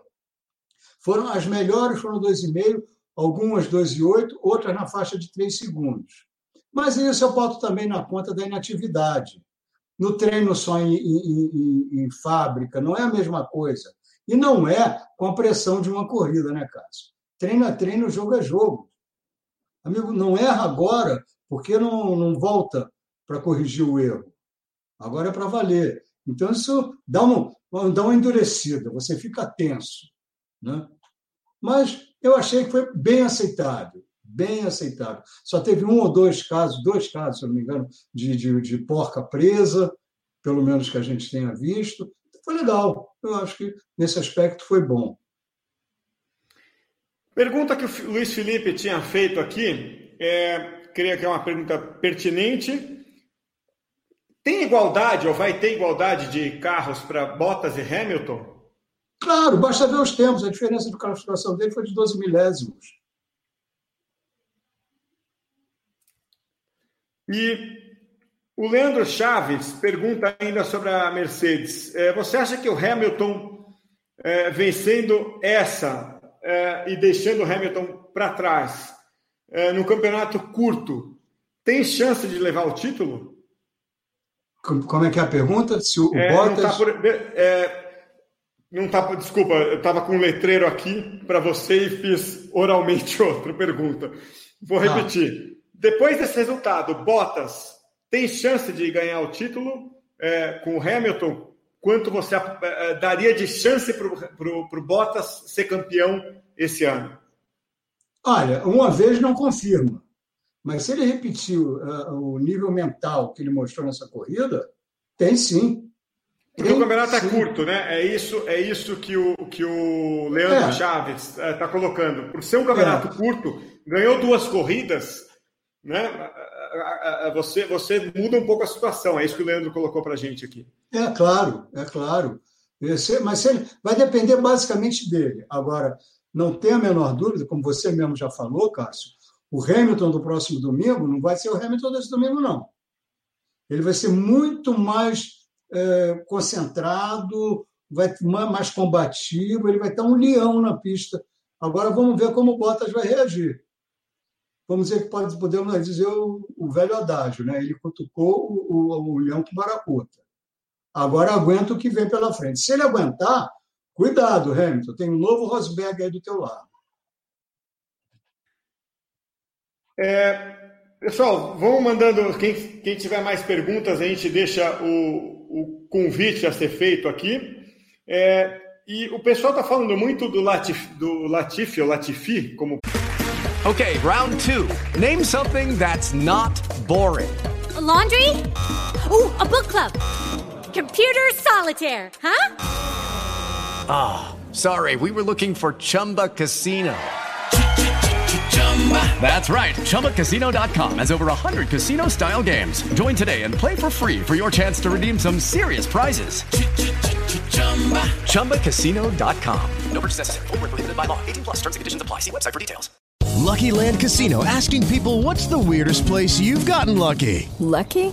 Foram as melhores foram 2,5, algumas 2,8, outras na faixa de 3 segundos. Mas isso eu boto também na conta da inatividade. No treino só em, em, em, em fábrica, não é a mesma coisa. E não é com a pressão de uma corrida, né, Cássio? Treino é treino, jogo é jogo. Amigo, não erra agora, porque não, não volta para corrigir o erro. Agora é para valer. Então, isso dá, um, dá uma endurecida, você fica tenso. Né? Mas eu achei que foi bem aceitável bem aceitável. Só teve um ou dois casos, dois casos, se não me engano, de, de, de porca presa, pelo menos que a gente tenha visto. Foi legal. Eu acho que nesse aspecto foi bom. Pergunta que o Luiz Felipe tinha feito aqui, é, creio que é uma pergunta pertinente. Tem igualdade ou vai ter igualdade de carros para Bottas e Hamilton? Claro, basta ver os tempos. A diferença de classificação dele foi de 12 milésimos. E o Leandro Chaves pergunta ainda sobre a Mercedes. É, você acha que o Hamilton, é, vencendo essa é, e deixando o Hamilton para trás, é, no campeonato curto, tem chance de levar o título? Como é que é a pergunta? Se o é, Bottas... Não tá por, é, não tá, desculpa, eu estava com um letreiro aqui para você e fiz oralmente outra pergunta. Vou tá. repetir. Depois desse resultado, Bottas tem chance de ganhar o título é, com o Hamilton? Quanto você é, daria de chance para o Bottas ser campeão esse ano? Olha, uma vez não confirma. Mas se ele repetir uh, o nível mental que ele mostrou nessa corrida, tem sim. Porque o campeonato é curto, né? É isso, é isso que o, que o Leandro é. Chaves está uh, colocando. Por ser um campeonato é. curto, ganhou duas corridas, né? Você, você muda um pouco a situação. É isso que o Leandro colocou para a gente aqui. É claro, é claro. Mas ele, vai depender basicamente dele. Agora, não tem a menor dúvida, como você mesmo já falou, Cássio, o Hamilton do próximo domingo não vai ser o Hamilton desse domingo, não. Ele vai ser muito mais é, concentrado, vai mais combativo, ele vai estar um leão na pista. Agora vamos ver como o Bottas vai reagir. Vamos dizer que pode, podemos dizer o, o velho adágio, né? Ele cutucou o, o, o leão com baracuta. Agora aguenta o que vem pela frente. Se ele aguentar, cuidado, Hamilton, tem um novo Rosberg aí do teu lado. É, pessoal, vamos mandando. Quem, quem, tiver mais perguntas, a gente deixa o, o convite a ser feito aqui. É, e o pessoal está falando muito do Latif, do Latifi, ou Latifi, como. Ok, round two. Name something that's not boring. A laundry? Uh, a book club. Computer solitaire, huh? Ah, oh, sorry, we were looking for Chumba Casino. That's right. ChumbaCasino.com has over 100 casino style games. Join today and play for free for your chance to redeem some serious prizes. ChumbaCasino.com. No purchase necessary. Full prohibited by law. 18 plus terms and conditions apply. See website for details. Lucky Land Casino asking people what's the weirdest place you've gotten lucky? Lucky?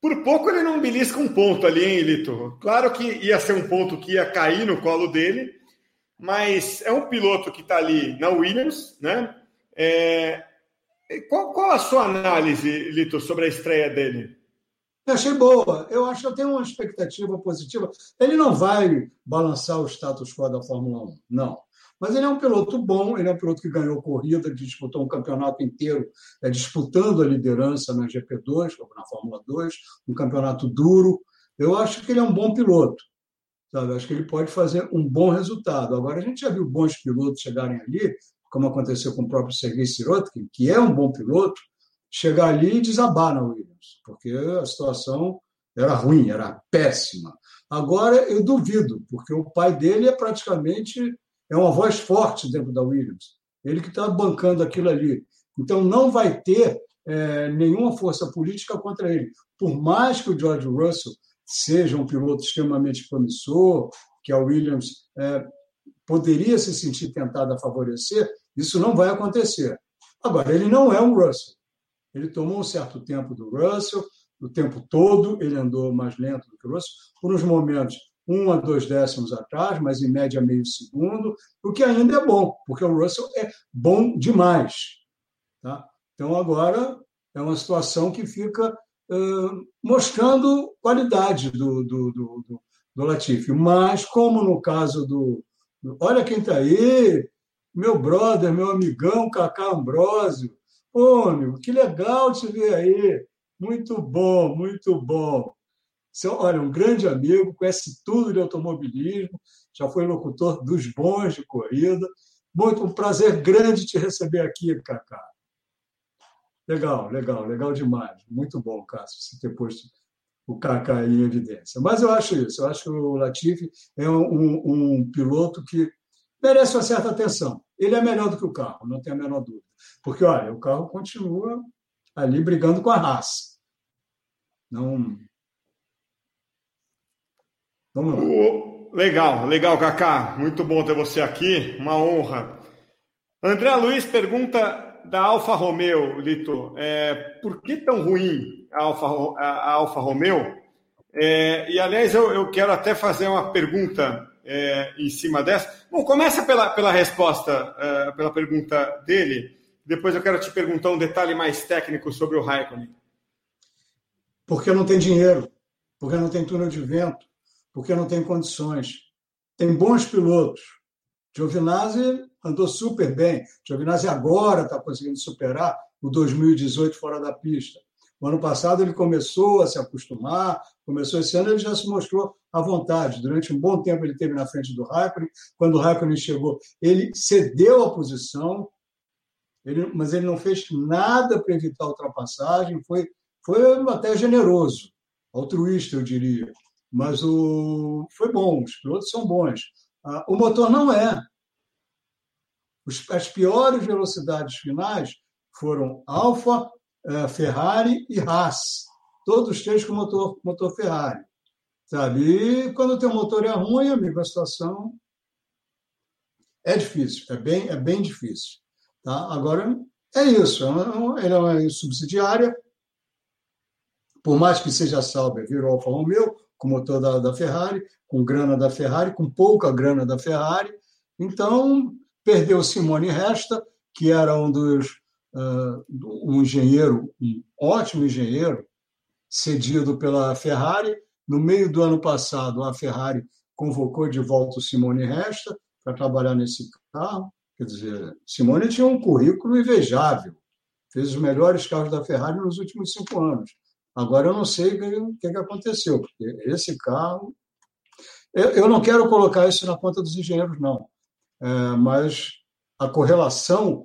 por pouco ele não belisca um ponto ali, hein, Lito? Claro que ia ser um ponto que ia cair no colo dele, mas é um piloto que está ali na Williams, né? É... Qual, qual, a sua análise, Lito, sobre a estreia dele? Eu achei boa. Eu acho que eu tenho uma expectativa positiva. Ele não vai balançar o status quo da Fórmula 1, não. Mas ele é um piloto bom, ele é um piloto que ganhou corrida, disputou um campeonato inteiro é, disputando a liderança na GP2, na Fórmula 2, um campeonato duro. Eu acho que ele é um bom piloto. Sabe? Acho que ele pode fazer um bom resultado. Agora, a gente já viu bons pilotos chegarem ali, como aconteceu com o próprio Sergei Sirotkin, que é um bom piloto, chegar ali e desabar na Williams, porque a situação era ruim, era péssima. Agora, eu duvido, porque o pai dele é praticamente é uma voz forte dentro da Williams. Ele que está bancando aquilo ali. Então, não vai ter é, nenhuma força política contra ele. Por mais que o George Russell seja um piloto extremamente promissor, que a Williams é, poderia se sentir tentada a favorecer, isso não vai acontecer. Agora, ele não é um Russell. Ele tomou um certo tempo do Russell, o tempo todo ele andou mais lento do que o Russell, por uns momentos um a dois décimos atrás, mas em média meio segundo, o que ainda é bom, porque o Russell é bom demais. Tá? Então, agora é uma situação que fica mostrando qualidade do, do, do, do, do Latifi. Mas, como no caso do. Olha quem está aí, meu brother, meu amigão Cacá Ambrósio. Pô, amigo, que legal te ver aí. Muito bom, muito bom. Olha, um grande amigo, conhece tudo de automobilismo, já foi locutor dos bons de corrida. Muito um prazer grande te receber aqui, Cacá. Legal, legal, legal demais. Muito bom, Cássio, você ter posto o Kaká em evidência. Mas eu acho isso, eu acho que o Latifi é um, um, piloto que merece uma certa atenção. Ele é melhor do que o carro, não tem a menor dúvida. Porque, olha, o carro continua ali brigando com a raça. Não. Vamos lá. Legal, legal, Kaká. Muito bom ter você aqui, uma honra. André Luiz pergunta da Alfa Romeo, Lito, é, por que tão ruim a Alfa, a Alfa Romeo? É, e, aliás, eu, eu, quero até fazer uma pergunta é, em cima dessa. Bom, começa pela, pela resposta, é, pela pergunta dele. Depois eu quero te perguntar um detalhe mais técnico sobre o Raikkonen. Porque não tem dinheiro, porque não tem túnel de vento, porque não tem condições. Tem bons pilotos. Giovinazzi andou super bem. Giovinazzi agora está conseguindo superar o 2018 fora da pista. O ano passado ele começou a se acostumar, começou esse ano ele já se mostrou à vontade. Durante um bom tempo ele teve na frente do Raikkonen. Quando o Raikkonen chegou, ele cedeu a posição, ele, mas ele não fez nada para evitar a ultrapassagem. Foi, foi até generoso, altruísta, eu diria. Mas o, foi bom, os pilotos são bons. Ah, o motor não é. As piores velocidades finais foram Alfa, eh, Ferrari e Haas. Todos três com motor, motor Ferrari. Sabe? E quando o teu motor é ruim, amigo, a situação é difícil, é bem, é bem difícil. Tá? Agora, é isso. É ele é uma subsidiária. Por mais que seja Sauber, virou Alfa Romeo, com motor da, da Ferrari, com grana da Ferrari, com pouca grana da Ferrari. Então, perdeu Simone Resta, que era um dos uh, um engenheiro, um ótimo engenheiro, cedido pela Ferrari. No meio do ano passado, a Ferrari convocou de volta o Simone Resta para trabalhar nesse carro. Quer dizer, Simone tinha um currículo invejável, fez os melhores carros da Ferrari nos últimos cinco anos. Agora eu não sei o que, que aconteceu, porque esse carro. Eu, eu não quero colocar isso na conta dos engenheiros, não, é, mas a correlação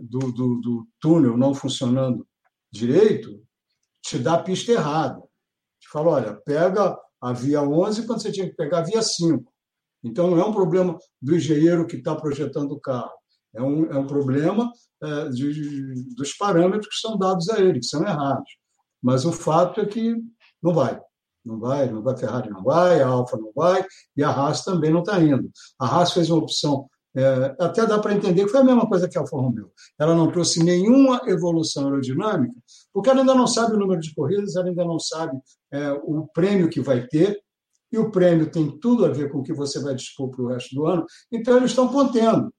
do, do, do, túnel não funcionando direito te dá a pista errada. Te fala, olha, pega a via 11 quando você tinha que pegar a via 5. Então, não é um problema do engenheiro que está projetando o carro. É um, é um problema é, de, dos parâmetros que são dados a ele, que são errados. Mas o fato é que não vai. Não vai, não vai, Ferrari não vai, a Alfa não vai, e a Haas também não está indo. A Haas fez uma opção, é, até dá para entender que foi a mesma coisa que a Alfa Romeo. Ela não trouxe nenhuma evolução aerodinâmica, porque ela ainda não sabe o número de corridas, ela ainda não sabe é, o prêmio que vai ter, e o prêmio tem tudo a ver com o que você vai dispor para o resto do ano, então eles estão contendo.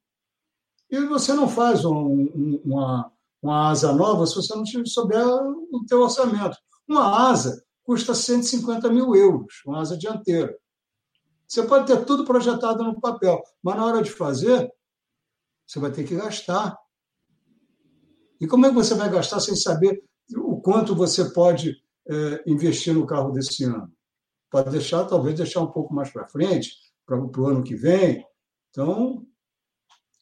E você não faz um, um, uma, uma asa nova se você não souber o teu orçamento. Uma asa custa 150 mil euros, uma asa dianteira. Você pode ter tudo projetado no papel, mas na hora de fazer, você vai ter que gastar. E como é que você vai gastar sem saber o quanto você pode é, investir no carro desse ano? Pode deixar, talvez deixar um pouco mais para frente, para o ano que vem. Então,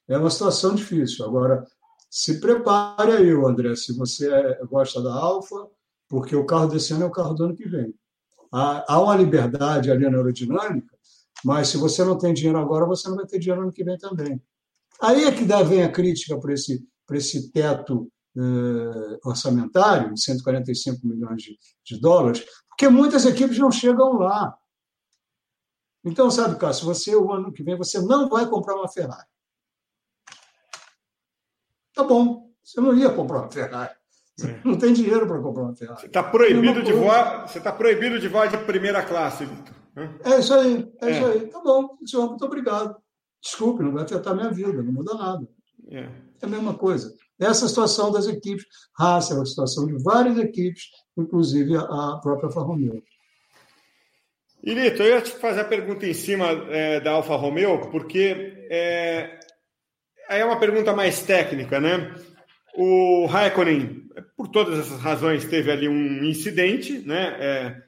é uma situação difícil. Agora, se prepare aí, André, se você é, gosta da Alfa, porque o carro desse ano é o carro do ano que vem. Há, uma liberdade ali na aerodinâmica, mas se você não tem dinheiro agora, você não vai ter dinheiro ano que vem também. Aí é que dá, vem a crítica para esse, esse teto eh, orçamentário, de 145 milhões de, de dólares, porque muitas equipes não chegam lá. Então, sabe, Cássio, você, o ano que vem, você não vai comprar uma Ferrari. Tá bom, você não ia comprar uma Ferrari. Você é. não tem dinheiro para comprar uma Ferrari. Você está proibido de voar. Você está proibido de voar de primeira classe, Vitor. É isso aí, é, é, isso aí. Tá bom, senhor, muito obrigado. Desculpe, não vai afetar minha vida, não muda nada. É, é a mesma coisa. Essa situação das equipes, raça é a situação de várias equipes, inclusive a própria Alfa Romeo. Irito, eu ia te fazer a pergunta em cima é, da Alfa Romeo, porque é, Aí é uma pergunta mais técnica, né? O Raikkonen, por todas essas razões, teve ali um incidente, né? É,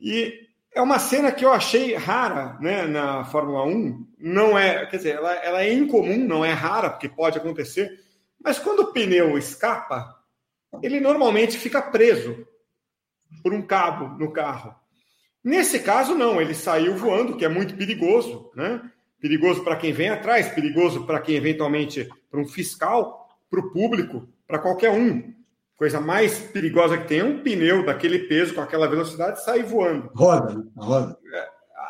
e é uma cena que eu achei rara, né? Na Fórmula 1, não é, quer dizer, ela, ela é incomum, não é rara, porque pode acontecer. Mas quando o pneu escapa, ele normalmente fica preso por um cabo no carro. Nesse caso, não, ele saiu voando, que é muito perigoso, né? Perigoso para quem vem atrás, perigoso para quem eventualmente, para um fiscal, para o público, para qualquer um. Coisa mais perigosa que tem é um pneu daquele peso, com aquela velocidade, sair voando. Roda? A roda.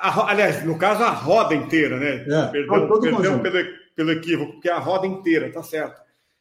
A, aliás, no caso, a roda inteira, né? É, perdão, perdão pelo, pelo equívoco, porque é a roda inteira, tá certo.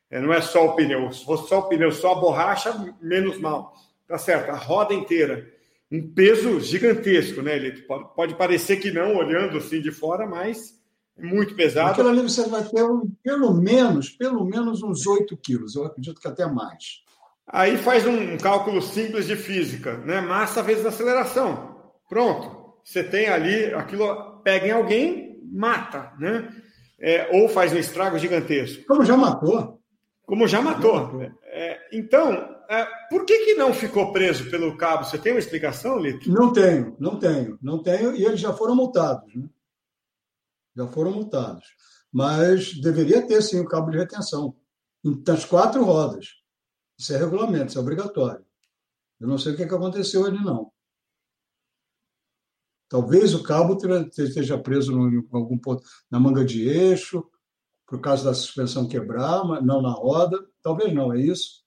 É, não é só o pneu. Se fosse só o pneu, só a borracha, menos mal. Tá certo, a roda inteira um peso gigantesco, né? Ele pode, pode parecer que não, olhando assim de fora, mas é muito pesado. Aquilo ali você vai ter um, pelo menos, pelo menos uns 8 quilos, eu acredito que até mais. Aí faz um cálculo simples de física, né? Massa vezes aceleração. Pronto. Você tem ali, aquilo pega em alguém, mata, né? É, ou faz um estrago gigantesco. Como já matou. Como já matou. Já matou. É, então, por que, que não ficou preso pelo cabo? Você tem uma explicação, Lito? Não tenho, não tenho, não tenho, e eles já foram multados, né? Já foram multados. Mas deveria ter sim o cabo de retenção. Nas quatro rodas. Isso é regulamento, isso é obrigatório. Eu não sei o que, é que aconteceu ali, não. Talvez o cabo esteja preso em algum ponto, na manga de eixo, por causa da suspensão quebrar, mas não na roda. Talvez não, é isso.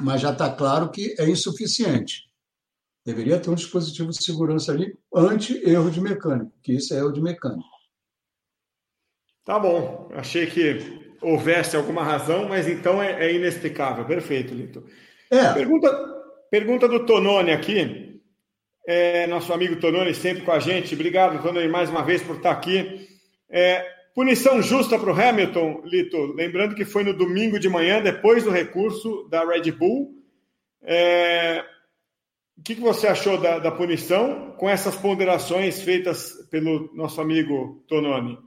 Mas já está claro que é insuficiente. Deveria ter um dispositivo de segurança ali anti-erro de mecânico, que isso é erro de mecânico. Tá bom. Achei que houvesse alguma razão, mas então é, é inexplicável. Perfeito, Lito. É. Pergunta, pergunta do Tononi aqui. É, nosso amigo Tononi sempre com a gente. Obrigado, Tononi, mais uma vez por estar aqui. É, punição justa para o Hamilton, Lito. Lembrando que foi no domingo de manhã, depois do recurso da Red Bull. É, o que, você achou da, da, punição com essas ponderações feitas pelo nosso amigo Tononi?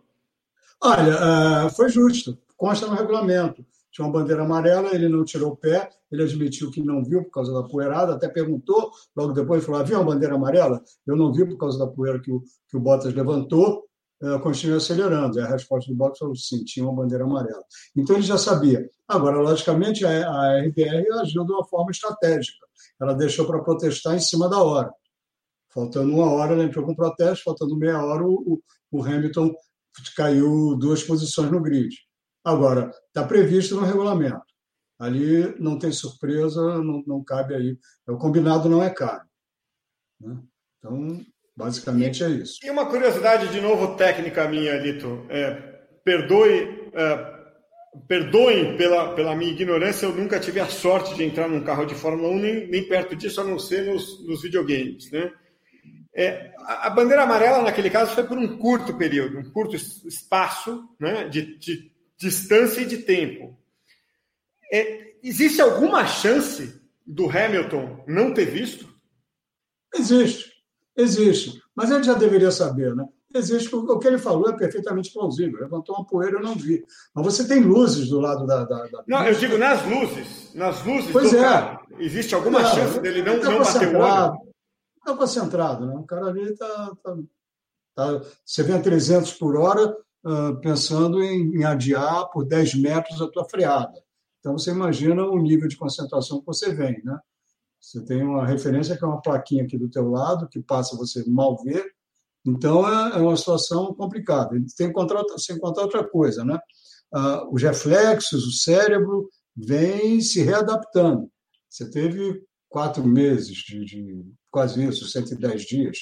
Olha, uh, foi justo consta no regulamento. Tinha uma bandeira amarela, ele não tirou o pé, ele admitiu que não viu por causa da poeirada, até perguntou, logo depois falou: havia uma bandeira amarela? Eu não vi por causa da poeira que o, que o Bottas levantou, eu continuei acelerando. E a resposta do Bottas falou: sim, tinha uma bandeira amarela. Então ele já sabia. Agora, logicamente, a, a RBR agiu de uma forma estratégica. Ela deixou para protestar em cima da hora. Faltando uma hora, ela entrou com protesto, faltando meia hora, o, o Hamilton caiu duas posições no grid. Agora, está previsto no regulamento. Ali não tem surpresa, não, não cabe aí. O combinado não é caro. Né? Então, basicamente é isso. E uma curiosidade, de novo, técnica minha, Lito. É, perdoe, é, perdoem pela, pela minha ignorância, eu nunca tive a sorte de entrar num carro de Fórmula 1, nem, nem perto disso, a não ser nos, nos videogames. Né? É, a bandeira amarela, naquele caso, foi por um curto período, um curto espaço né, de, de distância e de tempo. É, existe alguma chance do Hamilton não ter visto? Existe, existe. Mas ele já deveria saber, né? Existe, o que ele falou é perfeitamente plausível. Levantou uma poeira, eu não vi. Mas você tem luzes do lado da. da, da... Não, eu digo nas luzes. Nas luzes pois é. carro. Existe alguma chance dele não, tá não bater o olho? Está concentrado, né? O cara ali está. Tá, tá, você vê a 300 por hora, pensando em, em, adiar por 10 metros a tua freada. Então, você imagina o nível de concentração que você vem, né? Você tem uma referência que é uma plaquinha aqui do teu lado, que passa você mal ver. Então, é, é uma situação complicada. Tem que encontrar, você encontrar outra coisa, né? Ah, os reflexos, o cérebro vem se readaptando. Você teve quatro meses de, de quase isso, 110 dias,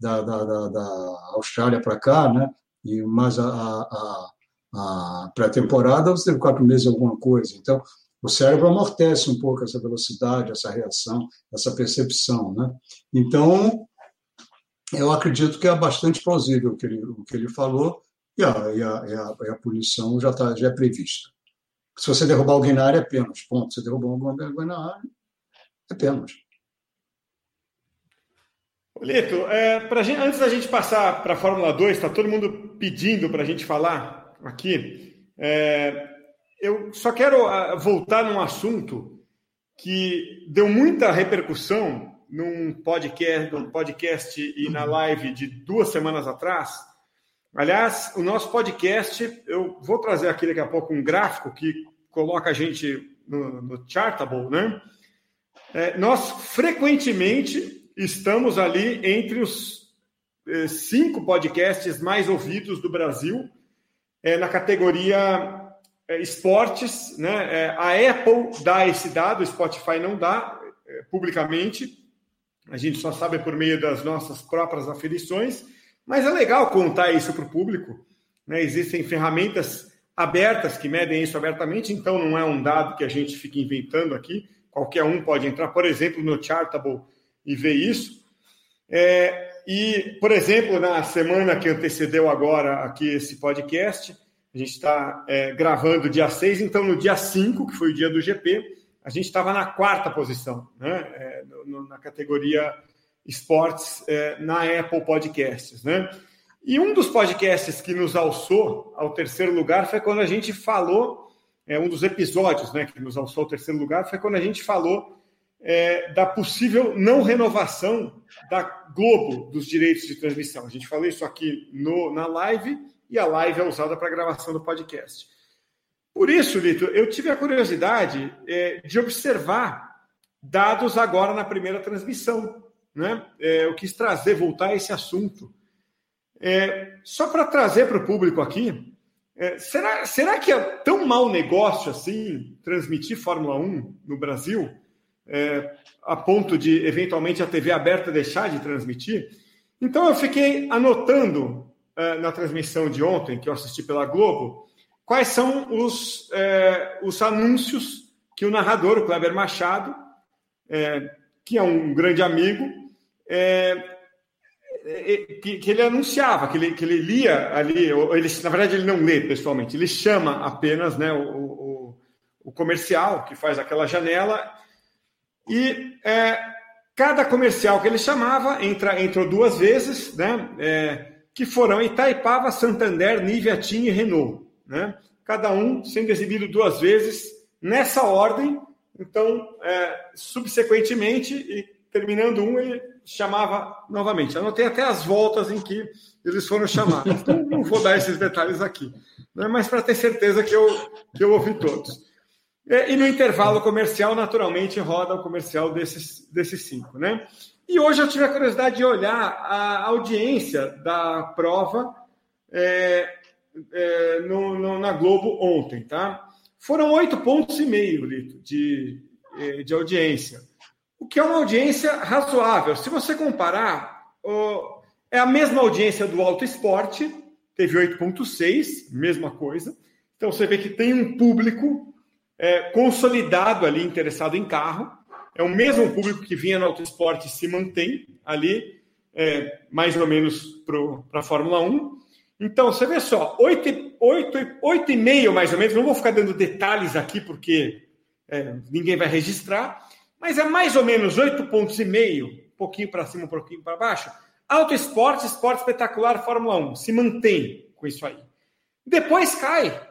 da, da, da, da Austrália para cá, né? e mais a, a, a pré-temporada você teve quatro meses alguma coisa. Então, o cérebro amortece um pouco essa velocidade, essa reação, essa percepção. Né? Então, eu acredito que é bastante plausível o que ele, o que ele falou e a, e a, e a, e a punição já, tá, já é prevista. Se você derrubar alguém na área, é pênalti. Ponto. Se derrubar alguém na área, é pênalti. Lito, é, gente, antes da gente passar para a Fórmula 2, está todo mundo pedindo para a gente falar aqui. É, eu só quero ah, voltar num assunto que deu muita repercussão num podcast, num podcast e na live de duas semanas atrás. Aliás, o nosso podcast, eu vou trazer aqui daqui a pouco um gráfico que coloca a gente no, no Chartable, né? É, nós frequentemente estamos ali entre os eh, cinco podcasts mais ouvidos do Brasil, eh, na categoria esportes. Né? a Apple dá esse dado, o Spotify não dá publicamente, a gente só sabe por meio das nossas próprias aferições, mas é legal contar isso para o público. Né? Existem ferramentas abertas que medem isso abertamente, então não é um dado que a gente fica inventando aqui. Qualquer um pode entrar, por exemplo, no Chartable e ver isso. É, e, por exemplo, na semana que antecedeu agora aqui esse podcast, A gente está é, gravando dia 6, então no dia 5, que foi o dia do GP, a gente estava na quarta posição, né? É, no, na categoria esportes é, na Apple Podcasts, né? E um dos podcasts que nos alçou ao terceiro lugar foi quando a gente falou, é, um dos episódios né, que nos alçou ao terceiro lugar foi quando a gente falou é, da possível não renovação da Globo dos direitos de transmissão. A gente falou isso aqui no, na live e a live é usada para gravação do podcast. Por isso, Lito, eu tive a curiosidade é, de observar dados agora na primeira transmissão. Né? É, eu quis trazer, voltar a esse assunto. É, só para trazer para o público aqui, é, será, será que é tão mau negócio assim transmitir Fórmula 1 no Brasil, é, a ponto de eventualmente a TV aberta deixar de transmitir? Então eu fiquei anotando na transmissão de ontem, que eu assisti pela Globo, quais são os, é, os anúncios que o narrador, o Kleber Machado, é, que é um grande amigo, que, que, ele anunciava, que ele, que ele lia ali, ele, na verdade ele não lê pessoalmente, ele chama apenas né, o, o, o comercial que faz aquela janela e cada comercial que ele chamava entra, entrou duas vezes, né, que foram Itaipava, Santander, Nivea, TIM e Renault. Né, cada um sendo exibido duas vezes nessa ordem, então, é, subsequentemente, e terminando um, ele chamava novamente. Anotei até as voltas em que eles foram chamados. Então, não vou dar esses detalhes aqui, né? mas para ter certeza que eu, que eu ouvi todos. E, no intervalo comercial, naturalmente, roda o comercial desses, desses cinco. Né? E hoje eu tive a curiosidade de olhar a audiência da prova é, é, no, no, na Globo ontem. Tá? Foram oito pontos e meio, Lito, de, é, de audiência o que é uma audiência razoável. Se você comparar, é a mesma audiência do Auto Esporte, teve 8,6, mesma coisa. Então você vê que tem um público é, consolidado ali, interessado em carro. É o mesmo público que vinha no Auto Esporte se mantém ali, é, mais ou menos para a Fórmula 1. Então, você vê só, 8,5 8, 8 mais ou menos, não vou ficar dando detalhes aqui porque é, ninguém vai registrar, mas é mais ou menos oito pontos meio, um pouquinho para cima, um pouquinho para baixo. Auto esporte, esporte espetacular, Fórmula 1. Se mantém com isso aí. Depois cai.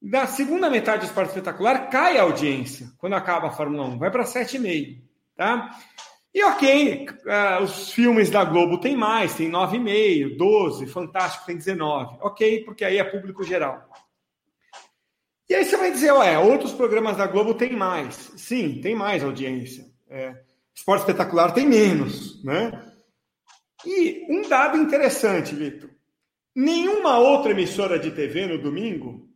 Na segunda metade do esporte espetacular, cai a audiência quando acaba a Fórmula 1. Vai para 7,5. Tá? E ok, uh, os filmes da Globo tem mais, tem 9,5, 12, Fantástico tem 19. Ok, porque aí é público geral. E aí você vai dizer, ué, outros programas da Globo têm mais. Sim, tem mais audiência. É, Esporte Espetacular tem menos, né? E um dado interessante, Vitor. Nenhuma outra emissora de TV no domingo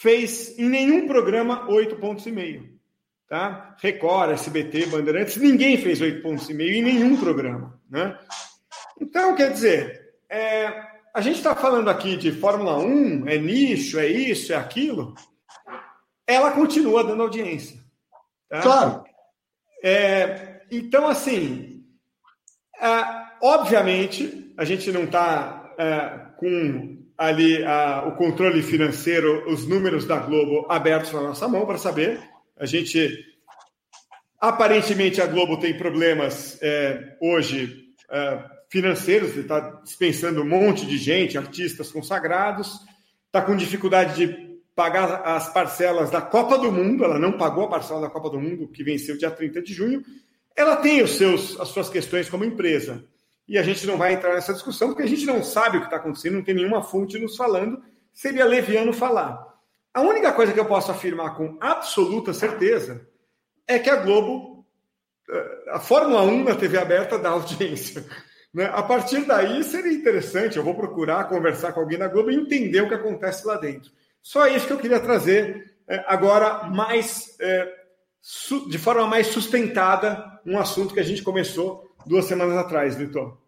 fez em nenhum programa oito pontos e meio. Tá? Record, SBT, Bandeirantes, ninguém fez oito pontos e meio em nenhum programa. Né? Então, quer dizer, é, a gente está falando aqui de Fórmula 1, é nicho, é isso, é aquilo ela continua dando audiência. Tá? Claro. É, então, assim, é, obviamente, a gente não está é, com ali o controle financeiro, os números da Globo abertos na nossa mão para saber. A gente, aparentemente, a Globo tem problemas é, hoje é, financeiros, está dispensando um monte de gente, artistas consagrados, está com dificuldade de pagar as parcelas da Copa do Mundo, ela não pagou a parcela da Copa do Mundo, que venceu dia 30 de junho. Ela tem os seus, as suas questões como empresa. E a gente não vai entrar nessa discussão, porque a gente não sabe o que está acontecendo, não tem nenhuma fonte nos falando. Seria leviano falar. A única coisa que eu posso afirmar com absoluta certeza é que a Globo, eh, a Fórmula 1 na TV aberta dá audiência. Né? A partir daí seria interessante, eu vou procurar conversar com alguém na Globo e entender o que acontece lá dentro. Só isso que eu queria trazer é, agora mais é, de forma mais sustentada um assunto que a gente começou duas semanas atrás, Vitor.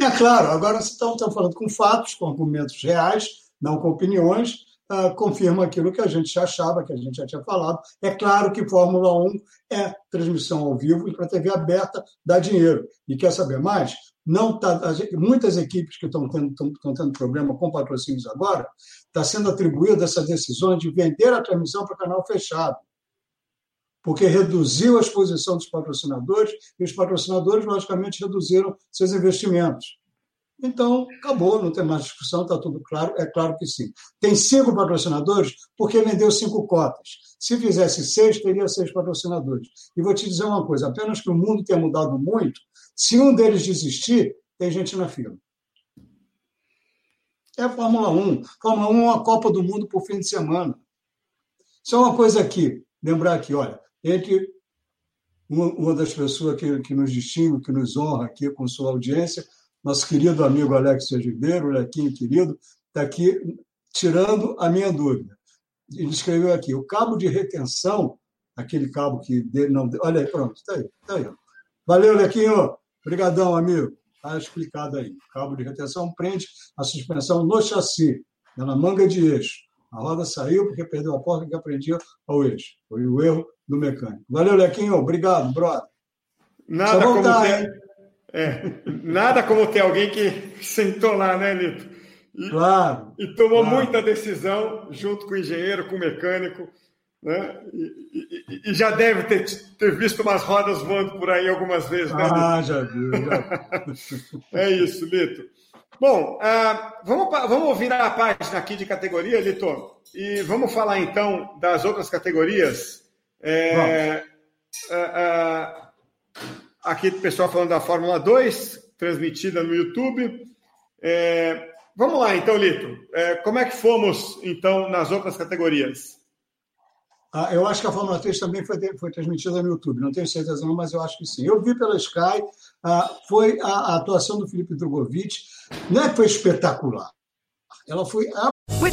É claro, agora estão, estão falando com fatos, com argumentos reais, não com opiniões. uh, confirma aquilo que a gente já achava, que a gente já tinha falado. É claro que Fórmula 1 é transmissão ao vivo e para TV aberta dá dinheiro. E quer saber mais? Não tá, muitas equipes que estão tendo, tendo problema com patrocínios agora, está sendo atribuída essa decisão de vender a transmissão para canal fechado porque reduziu a exposição dos patrocinadores e os patrocinadores, logicamente, reduziram seus investimentos. Então, acabou, não tem mais discussão, está tudo claro. É claro que sim. Tem cinco patrocinadores porque vendeu cinco cotas. Se fizesse seis, teria seis patrocinadores. E vou te dizer uma coisa: apenas que o mundo tenha mudado muito, se um deles desistir, tem gente na fila. É a Fórmula 1. Fórmula 1 é uma Copa do Mundo por fim de semana. Só uma coisa aqui, lembrar aqui, olha, entre uma, das pessoas que, que nos distingue, que nos honra aqui com sua audiência, nosso querido amigo Alex Ribeiro, Lequinho querido, está aqui tirando a minha dúvida. Ele escreveu aqui: o cabo de retenção, aquele cabo que dele não. Olha aí, pronto, está aí, está aí. Valeu, Lequinho. Obrigadão, amigo. Está explicado aí. O cabo de retenção prende a suspensão no chassi, na manga de eixo. A roda saiu porque perdeu a porta que aprendia ao eixo. Foi o erro do mecânico. Valeu, Lequinho. Obrigado, brother. Nada voltar, como ter, é, nada como ter alguém que sentou lá, né, Lito? E, claro. E tomou claro. muita decisão junto com o engenheiro, com o mecânico, né? E, e, e, já deve ter, ter visto umas rodas voando por aí algumas vezes, né? Ah, já viu. Já. é isso, Lito. Bom, uh, vamos, vamos virar a página aqui de categoria, Lito, e vamos falar então das outras categorias. É, uh, uh, aqui o pessoal falando da Fórmula 2, transmitida no YouTube. É, vamos lá, então, Lito. É, como é que fomos, então, nas outras categorias? Ah, eu acho que a Fórmula 3 também foi, foi transmitida no YouTube, não tenho certeza não, mas eu acho que sim. Eu vi pela Sky, ah, foi a, a, atuação do Felipe Drogovic, não é que foi espetacular, ela foi...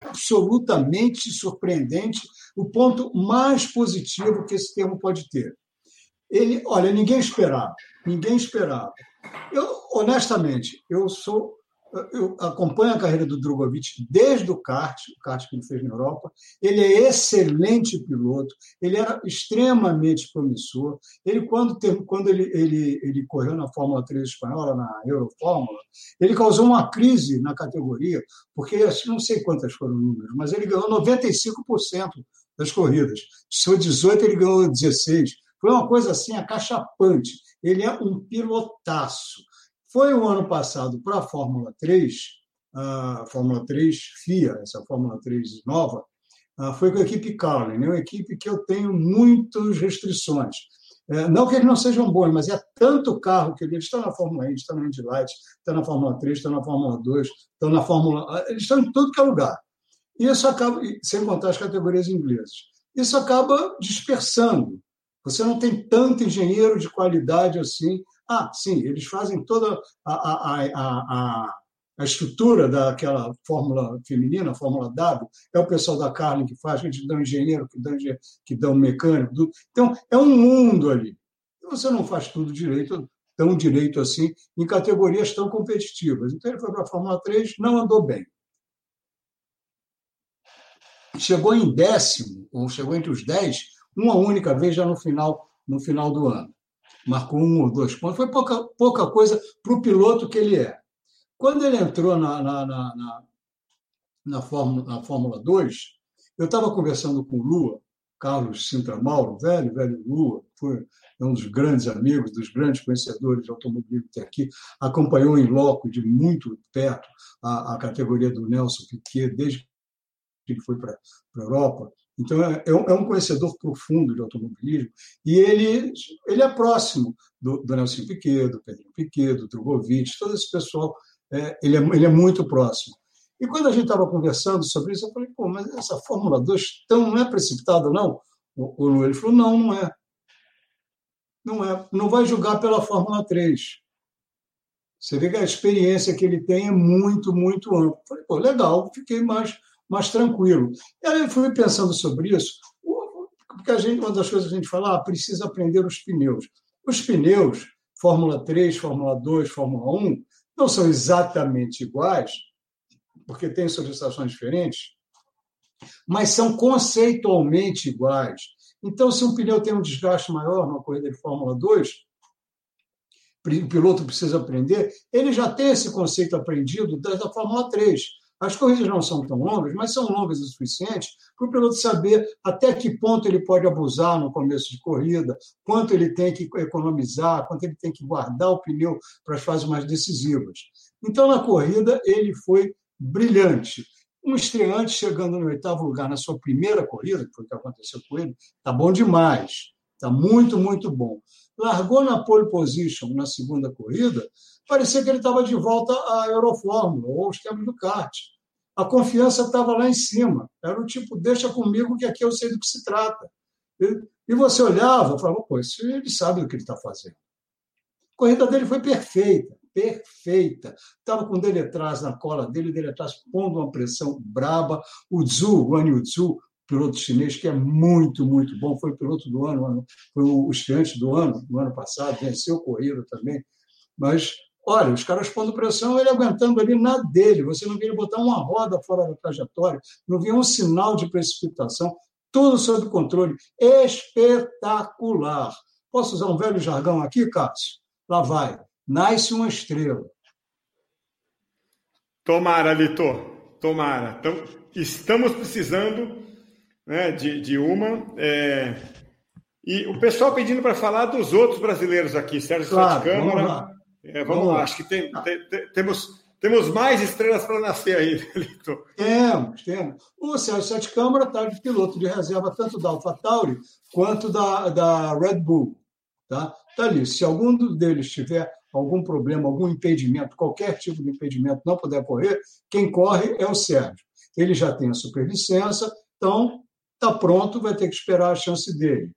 Absolutamente surpreendente. O ponto mais positivo que esse termo pode ter. Ele, olha, ninguém esperava. Ninguém esperava. Eu, honestamente, eu sou eu acompanho a carreira do Drogovic desde o kart, o kart que ele fez na Europa. Ele é excelente piloto, ele era extremamente promissor. Ele, quando, quando ele, ele, ele correu na Fórmula 3 espanhola, na Eurofórmula, ele causou uma crise na categoria, porque não sei quantas foram os números, mas ele ganhou 95% das corridas. Se foi 18, ele ganhou 16. Foi uma coisa assim acachapante. Ele é um pilotaço. Foi o ano passado para a Fórmula 3, a Fórmula 3 FIA, essa Fórmula 3 nova, foi com a equipe Carlin, né? uma equipe que eu tenho muitas restrições. É, não que eles não sejam bons, mas é tanto carro que eles estão na Fórmula 1, estão na Indy Light, estão na Fórmula 3, estão na Fórmula 2, estão na Fórmula. Eles estão em todo que é lugar. E isso acaba, sem contar as categorias inglesas. Isso acaba dispersando. Você não tem tanto engenheiro de qualidade assim ah, sim, eles fazem toda a, a, a, a, estrutura daquela fórmula feminina, a fórmula W, é o pessoal da Carlin que faz, que um engenheiro, que dá, que um mecânico. Tudo. Então, é um mundo ali. Você não faz tudo direito, tão direito assim, em categorias tão competitivas. Então, ele foi para a Fórmula 3, não andou bem. Chegou em décimo, ou chegou entre os dez, uma única vez já no final, no final do ano marcou um ou dois pontos. Foi pouca, pouca coisa para o piloto que ele é. Quando ele entrou na, na, na, na, na, Fórmula, na Fórmula 2, eu estava conversando com o Lua, Carlos Sintra Mauro, velho, velho Lua, foi um dos grandes amigos, dos grandes conhecedores de automobilismo que aqui, acompanhou em loco de muito perto a, a categoria do Nelson Piquet, desde que ele foi para a Europa. Então, é, é, é um conhecedor profundo de automobilismo e ele, ele é próximo do, do Nelson Piquet, do Pedro Piquet, do Drogovic, todo esse pessoal, é, ele, é, ele é muito próximo. E quando a gente estava conversando sobre isso, eu falei, pô, mas essa Fórmula 2 tão, não é precipitada, não? O, o ele falou, não, não é. Não é. Não vai julgar pela Fórmula 3. Você vê que a experiência que ele tem é muito, muito ampla. Falei, pô, legal, fiquei mais, mais tranquilo. E aí eu fui pensando sobre isso, porque a gente, uma das coisas que a gente fala, ah, precisa aprender os pneus. Os pneus, Fórmula 3, Fórmula 2, Fórmula 1, não são exatamente iguais, porque têm solicitações diferentes, mas são conceitualmente iguais. Então, se um pneu tem um desgaste maior numa corrida de Fórmula 2, o piloto precisa aprender, ele já tem esse conceito aprendido da, da Fórmula 3. As corridas não são tão longas, mas são longas o suficiente para o piloto saber até que ponto ele pode abusar no começo de corrida, quanto ele tem que economizar, quanto ele tem que guardar o pneu para as fases mais decisivas. Então, na corrida, ele foi brilhante. Um estreante chegando no oitavo lugar na sua primeira corrida, que foi o que aconteceu com ele, está bom demais. Está muito, muito bom. Largou na pole position na segunda corrida, parecia que ele estava de volta à Eurofórmula ou aos tempos do kart. A confiança estava lá em cima. Era o tipo, deixa comigo que aqui eu sei do que se trata. E, você olhava e falava, pô, ele sabe do que ele está fazendo. A corrida dele foi perfeita perfeita. Estava com o dele atrás na cola dele, dele atrás pondo uma pressão braba. O Zhu, Guan Yu piloto chinês, que é muito, muito bom, foi o piloto do ano, foi o estreante do ano, do ano passado, venceu corrida também. Mas, olha, os caras pondo pressão, ele aguentando ali na dele. Você não via botar uma roda fora da trajetória, não via um sinal de precipitação, tudo sob controle. Espetacular. Posso usar um velho jargão aqui, Cássio? Lá vai nasce uma estrela. Tomara, Vitor, tomara. Então, estamos precisando né, de, de uma. É... E o pessoal pedindo para falar dos outros brasileiros aqui, Sérgio claro, Sete Câmara. Vamos lá. É, vamos, vamos lá. acho que tem, tem, tem, temos, temos mais estrelas para nascer aí, Vitor. Temos, temos. O Sérgio Sete Câmara está de piloto de reserva tanto da AlphaTauri quanto da, da Red Bull. Tá? tá ali. Se algum deles tiver algum problema, algum impedimento, qualquer tipo de impedimento, não puder correr, quem corre é o Sérgio. Ele já tem a superlicença, então está pronto, vai ter que esperar a chance dele.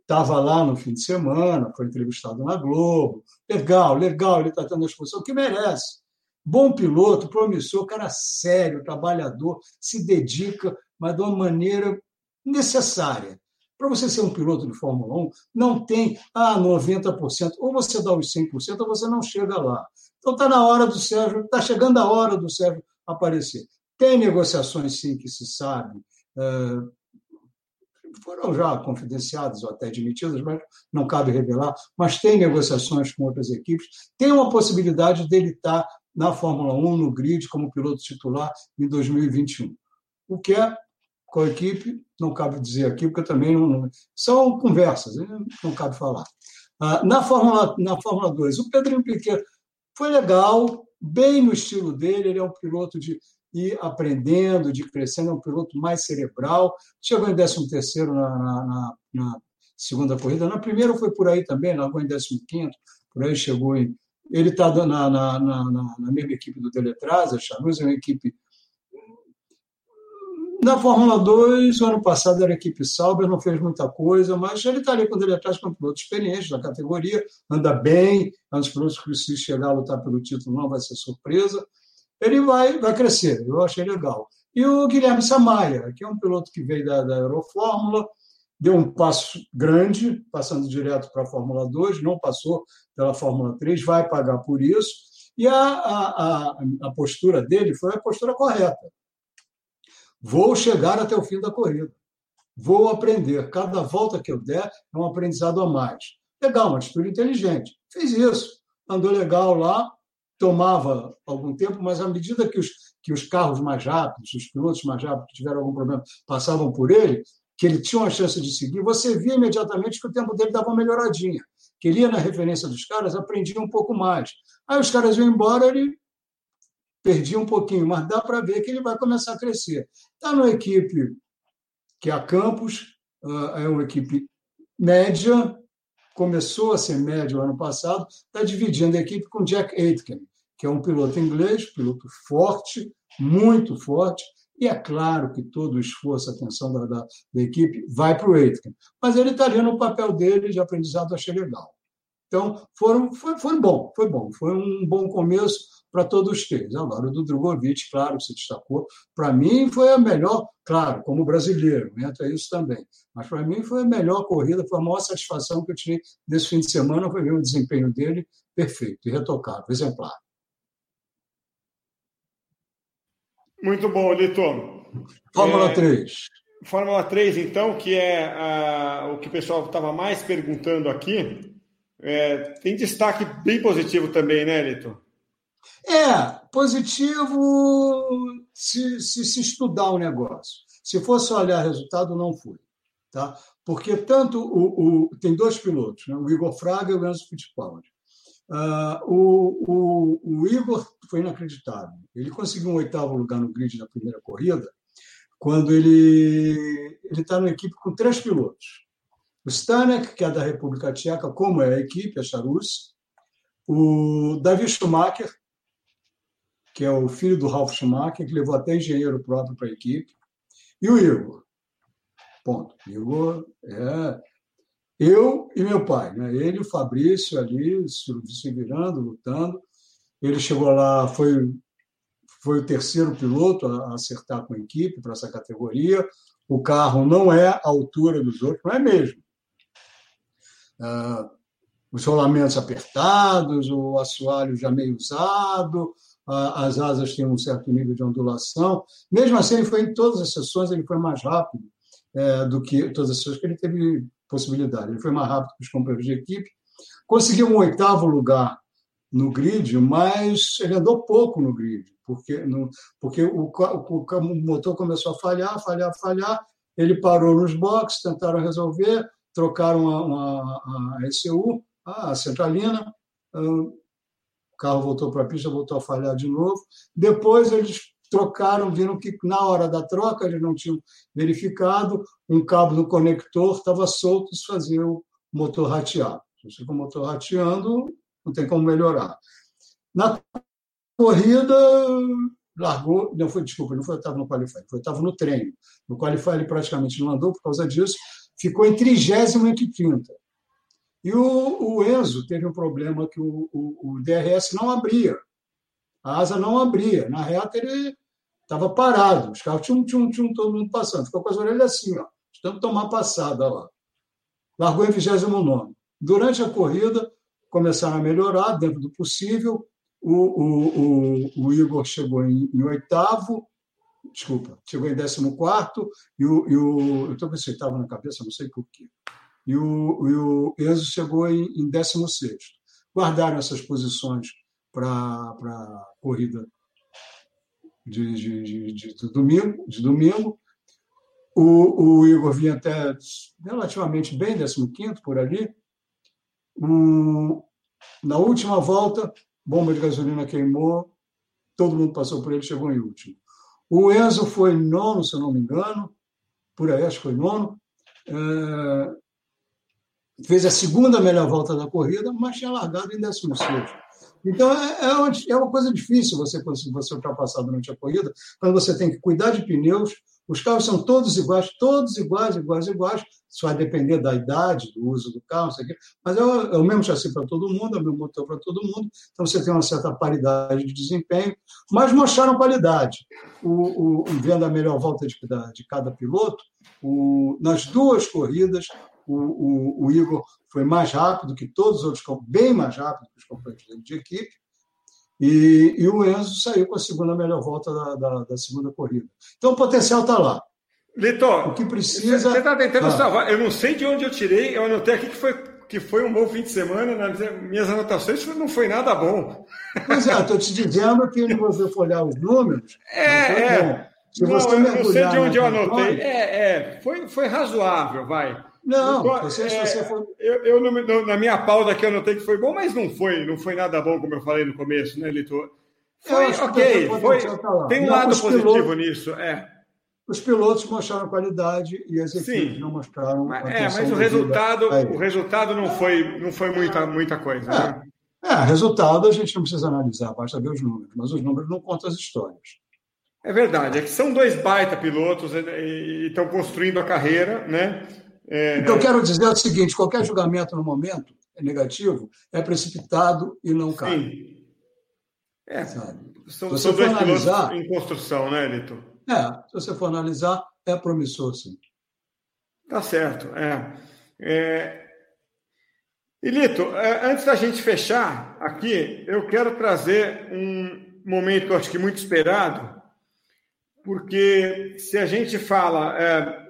Estava lá no fim de semana, foi entrevistado na Globo. Legal, legal, ele está tendo a exposição que merece. Bom piloto, promissor, cara sério, trabalhador, se dedica, mas de uma maneira necessária. Para você ser um piloto de Fórmula 1, não tem ah, 90%, ou você dá os 100% ou você não chega lá. Então está na hora do Sérgio, está chegando a hora do Sérgio aparecer. Tem negociações, sim, que se sabe, foram já confidenciadas ou até admitidas, mas não cabe revelar, mas tem negociações com outras equipes. Tem uma possibilidade dele estar na Fórmula 1, no grid, como piloto titular em 2021. O que é com a equipe, não cabe dizer aqui, porque também não, são conversas, né? não cabe falar. Ah, na, Fórmula, na Fórmula 2, o Pedrinho Piquet foi legal, bem no estilo dele, ele é um piloto de ir aprendendo, de crescendo, é um piloto mais cerebral. Chegou em 13 terceiro na, na, na, segunda corrida. Na primeira foi por aí também, largou em 15 quinto, por aí chegou em... Ele está na, na, na, mesma equipe do Teletraz, a Chanus é uma equipe na Fórmula 2, o ano passado era equipe Sauber, não fez muita coisa, mas ele está ali quando ele atrás com um piloto experiente da categoria, anda bem, é um dos pilotos que se chegar a lutar pelo título não vai ser surpresa. Ele vai, vai crescer, eu achei legal. E o Guilherme Samaia, que é um piloto que veio da, da Eurofórmula, deu um passo grande, passando direto para a Fórmula 2, não passou pela Fórmula 3, vai pagar por isso. E a, a, a, a postura dele foi a postura correta Vou chegar até o fim da corrida. Vou aprender. Cada volta que eu der é um aprendizado a mais. Legal, uma atitude inteligente. Fiz isso. Andou legal lá, tomava algum tempo, mas à medida que os, que os carros mais rápidos, os pilotos mais rápidos que tiveram algum problema, passavam por ele, que ele tinha uma chance de seguir, você via imediatamente que o tempo dele dava uma melhoradinha. Que ele ia na referência dos caras, aprendia um pouco mais. Aí os caras iam embora, ele perdi um pouquinho, mas dá para ver que ele vai começar a crescer. Está numa equipe que é a Campos, ah, é uma equipe média, começou a ser média o ano passado, está dividindo a equipe com Jack Aitken, que é um piloto inglês, piloto forte, muito forte, e é claro que todo o esforço, a atenção da, da, da equipe vai para o Aitken. Mas ele está ali no papel dele de aprendizado, achei legal. Então, foram, foi, foi bom, foi bom. Foi um bom começo para todos três. Agora, o do Drogovic, claro, se destacou. Para mim, foi a melhor, claro, como brasileiro, entra isso também. Mas para mim foi a melhor corrida, foi a maior satisfação que eu tirei desse fim de semana, foi ver o desempenho dele perfeito, irretocável, exemplar. Muito bom, Lito. Fórmula é, 3. Fórmula 3, então, que é a, o que o pessoal estava mais perguntando aqui. É, tem destaque bem positivo também, né, Lito? É, positivo se, se, se estudar o negócio. Se fosse olhar resultado, não foi. Tá? Porque tanto o, o tem dois pilotos, né? o Igor Fraga e o Enzo Fittipaldi. Uh, o, o, o, Igor foi inacreditável. Ele conseguiu um oitavo lugar no grid na primeira corrida, quando ele está numa equipe com três pilotos. O Stanek, que é da República Tcheca, como é a equipe, a Charus. O Davi Schumacher, que é o filho do Ralf Schumacher, que levou até engenheiro próprio para a equipe. E o Igor. Ponto. Igor é eu e meu pai, né? ele e o Fabrício ali se virando, lutando. Ele chegou lá, foi, foi o terceiro piloto a acertar com a equipe para essa categoria. O carro não é à altura dos outros, não é mesmo. Ah, os rolamentos apertados, o assoalho já meio usado, as asas têm um certo nível de ondulação. Mesmo assim, ele foi em todas as sessões, ele foi mais rápido é, do que todas as sessões que ele teve possibilidade. Ele foi mais rápido que os companheiros de equipe, conseguiu um oitavo lugar no grid, mas ele andou pouco no grid, porque, no, porque o, o, o, motor começou a falhar, falhar, falhar. Ele parou nos boxes, tentaram resolver, trocaram a, a, a ECU, a centralina, carro voltou para a pista, voltou a falhar de novo. Depois eles trocaram, viram que na hora da troca eles não tinham verificado, um cabo do conector estava solto, isso fazia o motor ratear. Se o motor rateando, não tem como melhorar. Na corrida, largou, não foi, desculpa, não foi estava no qualify, foi estava no treino. No qualify ele praticamente não andou por causa disso, ficou em trigésimo entre 30. E o, o Enzo teve um problema que o, o, o DRS não abria a asa não abria. Na reta ele estava parado, os carros tinham, tinham, tinham todo mundo passando. Ficou com as orelhas assim, ó, de tomar passada lá. Largou em 29. Durante a corrida, começaram a melhorar dentro do possível. O, o, o, o Igor chegou em, em, oitavo, desculpa, chegou em décimo quarto, e o, e o eu estou com esse oitavo na cabeça, não sei porquê. E o, e o Enzo chegou em, em décimo sexto. Guardaram essas posições para a corrida de, de, de, de, domingo, de domingo. O, o Igor vinha até relativamente bem, 15 por ali. Na última volta, bomba de gasolina queimou, todo mundo passou por ele, chegou em último. O Enzo foi nono, se eu não me engano, por aí, acho que foi nono. É, fez a segunda melhor volta da corrida, mas tinha largado em 16. Então, é, é, uma, é uma coisa difícil você, você ultrapassar durante a corrida, quando você tem que cuidar de pneus. Os carros são todos iguais, todos iguais, iguais, iguais. Isso vai depender da idade, do uso do carro, sei mas é o, é o mesmo chassi para todo mundo, é o mesmo motor para todo mundo. Então, você tem uma certa paridade de desempenho, mas mostraram qualidade. O, o, vendo a melhor volta de, de cada piloto, o, nas duas corridas, o, o, o, Igor foi mais rápido que todos os outros, bem mais rápido que os companheiros de equipe, e, e, o Enzo saiu com a segunda melhor volta da, da, da segunda corrida. Então o potencial está lá. Litor, o que precisa. Você está tentando ah. salvar. Eu não sei de onde eu tirei, eu anotei aqui que foi, que foi um bom fim de semana. Nas minhas anotações não foi nada bom. Pois é, estou te dizendo que quando você for olhar os números. É, é. Bom. Se não, você eu não sei de onde eu anotei. É, é, foi, foi razoável, vai. Não, você, é, você for... eu, eu no, na minha pauta aqui eu notei que foi bom, mas não foi, não foi nada bom, como eu falei no começo, né, Litor? Foi ok, foi, tem um não, lado positivo pilotos, nisso, é. Os pilotos mostraram qualidade e as equipes Sim. não mostraram. É, mas o resultado, o resultado não foi, não foi muita, muita coisa. É. Né? É, resultado a gente não precisa analisar, basta ver os números, mas os números não contam as histórias. É verdade, é que são dois baita pilotos e estão construindo a carreira, né? É... O que eu quero dizer é o seguinte: qualquer julgamento no momento é negativo, é precipitado e não cai. Sim. É, sabe? São, se são dois analisar, em construção, né, Lito? É, se você for analisar, é promissor, sim. Tá certo, é. é... E Lito, é, antes da gente fechar aqui, eu quero trazer um momento, acho que muito esperado, porque se a gente fala, é,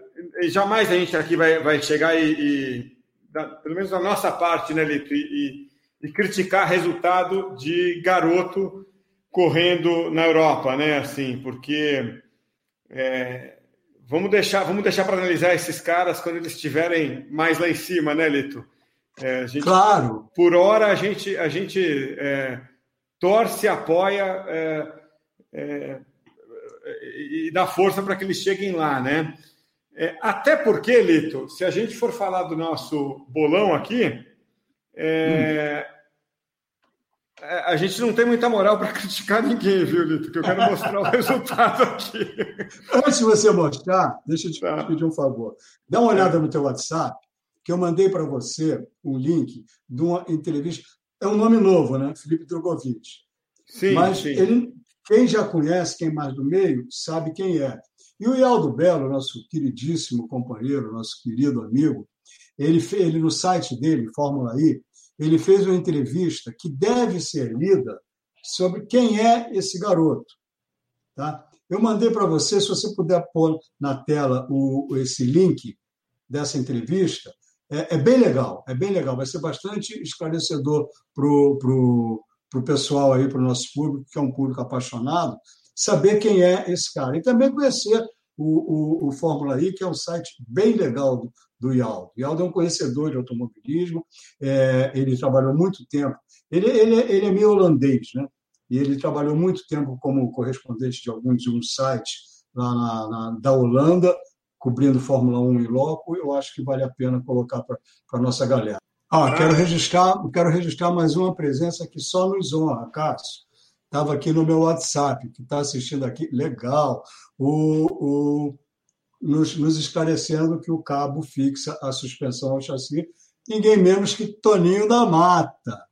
jamais a gente aqui vai, vai chegar e, e da, pelo menos da nossa parte, né, Lito, e, e, criticar resultado de garoto correndo na Europa, né, assim, porque é, vamos deixar, vamos deixar para analisar esses caras quando eles estiverem mais lá em cima, né, Lito? É, gente, claro. Por hora a gente a gente é, torce, apoia é, é, e dá força para que eles cheguem lá, né? É, até porque, Lito, se a gente for falar do nosso bolão aqui, é, hum. a gente não tem muita moral para criticar ninguém, viu, Lito? Que eu quero mostrar o resultado aqui. Antes de você mostrar, deixa eu te tá. pedir um favor. Dá uma olhada no teu WhatsApp, que eu mandei para você um link de uma entrevista. É um nome novo, né? Felipe Drogovic. Sim, Mas sim. Ele, quem já conhece, quem é mais do meio, sabe quem é. E o Ialdo Belo, nosso queridíssimo companheiro, nosso querido amigo, ele, ele no site dele, Fórmula I, ele fez uma entrevista que deve ser lida sobre quem é esse garoto. Tá? Eu mandei para você, se você puder pôr na tela o, esse link dessa entrevista, é, é, bem legal, é bem legal, vai ser bastante esclarecedor para o pessoal aí, para o nosso público, que é um público apaixonado, saber quem é esse cara. E também conhecer o, o, o Fórmula I, que é um site bem legal do, do Ialdo. O Ialdo é um conhecedor de automobilismo, é, ele trabalhou muito tempo. Ele, ele, ele é meio holandês, né? E ele trabalhou muito tempo como correspondente de alguns de um sites lá na, na, da Holanda, cobrindo Fórmula 1 em loco. Eu acho que vale a pena colocar para a nossa galera. Ah, quero registrar, quero registrar mais uma presença que só nos honra, Cássio estava aqui no meu WhatsApp, que está assistindo aqui, legal, o, o, nos, nos, esclarecendo que o cabo fixa a suspensão ao chassi, ninguém menos que Toninho da Mata.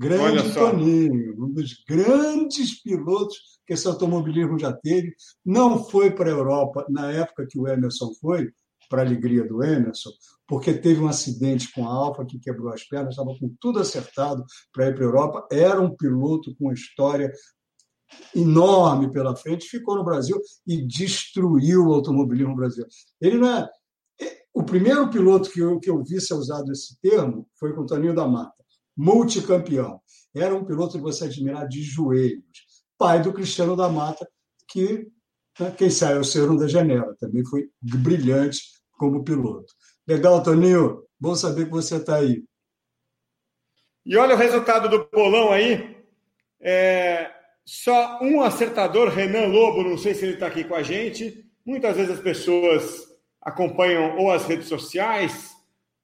Grande Toninho, um dos grandes pilotos que esse automobilismo já teve. Não foi para a Europa na época que o Emerson foi, para a alegria do Emerson, porque teve um acidente com a Alfa que quebrou as pernas, estava com tudo acertado para ir para a Europa. Era um piloto com uma história enorme pela frente, ficou no Brasil e destruiu o automobilismo brasileiro. Ele não é. é o primeiro piloto que eu, que eu vi ser usado esse termo foi com o Toninho da Mata, multicampeão. Era um piloto que você admirar de joelhos. Pai do Cristiano da Mata, que né, quem saiu ser um da janela, também foi brilhante como piloto. Legal, Toninho. Bom saber que você está aí. E olha o resultado do bolão aí. É, só um acertador, Renan Lobo, não sei se ele está aqui com a gente. Muitas vezes as pessoas acompanham ou as redes sociais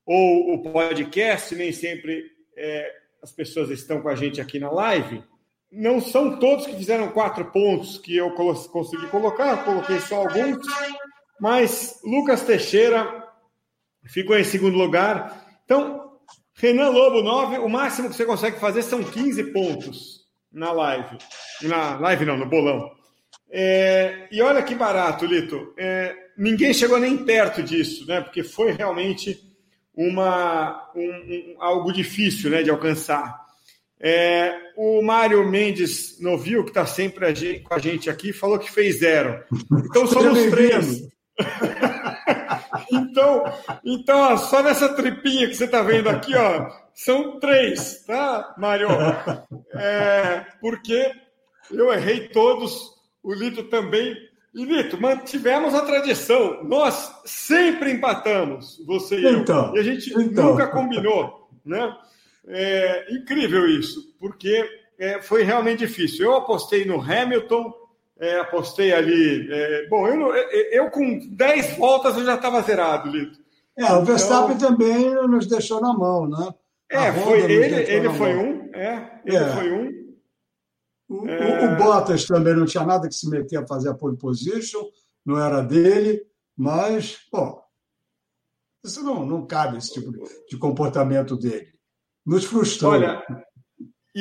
ou o podcast, nem sempre é, as pessoas estão com a gente aqui na live. Não são todos que fizeram quatro pontos que eu consegui colocar, coloquei só alguns. Mas Lucas Teixeira ficou em segundo lugar. Então, Renan Lobo, 9. O máximo que você consegue fazer são 15 pontos na live. Na live não, no bolão. É, e olha que barato, Lito. É, ninguém chegou nem perto disso, né? Porque foi realmente uma, um, um, algo difícil né, de alcançar. É, o Mário Mendes Novil, que está sempre com a gente aqui, falou que fez zero. Então somos três. então, então só nessa tripinha que você está vendo aqui, ó, são três, tá, Mário? É, porque eu errei todos, o Lito também. E, Lito, mantivemos a tradição. Nós sempre empatamos, você e então, eu. E a gente então. nunca combinou, né? É incrível isso, porque é, foi realmente difícil. Eu apostei no Hamilton, é, apostei ali. É, bom, eu, eu, eu, com 10 voltas eu já estava zerado, Lito. É, o Verstappen então... também nos deixou na mão, né? É, foi, ele, ele foi um, é, ele é. foi um. O, é... o, Bottas também não tinha nada que se meter a fazer a pole position, não era dele, mas, bom, isso não, não cabe esse tipo de comportamento dele. Nos frustrou. Olha,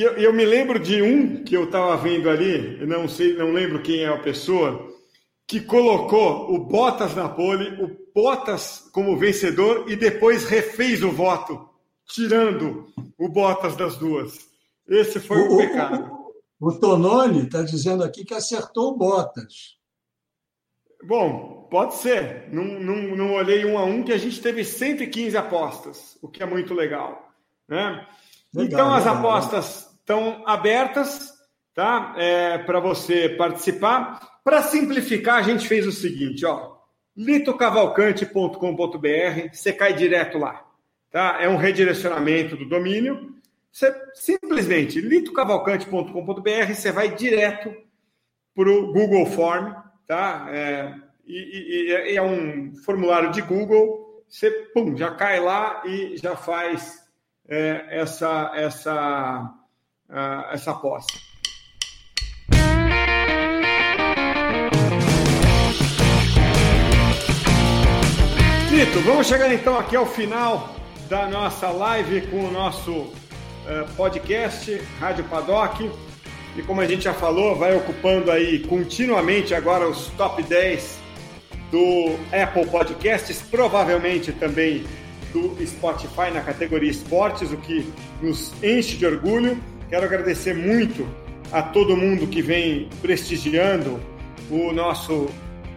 eu, eu me lembro de um que eu estava vendo ali, não sei, não lembro quem é a pessoa, que colocou o Bottas na pole, o Bottas como vencedor e depois refez o voto, tirando o Bottas das duas. Esse foi o, um pecado. O, o Tononi está dizendo aqui que acertou o Bottas. Bom, pode ser. Não, não, não olhei um a um, que a gente teve 115 apostas, o que é muito legal. Né? Legal, então, as legal, apostas estão abertas tá? É, para você participar. Para simplificar, a gente fez o seguinte: ó, litocavalcante.com.br, você cai direto lá. Tá? É um redirecionamento do domínio. Você simplesmente litocavalcante.com.br, você vai direto para o Google Form tá? É, e, e, e, é um formulário de Google, você pum, já cai lá e já faz é, essa essa uh, essa aposta. Tito, vamos chegar então aqui ao final da nossa live com o nosso uh, podcast Rádio Paddock. E como a gente já falou, vai ocupando aí continuamente agora os top 10 do Apple Podcasts, provavelmente também do Spotify na categoria esportes, o que nos enche de orgulho. Quero agradecer muito a todo mundo que vem prestigiando o nosso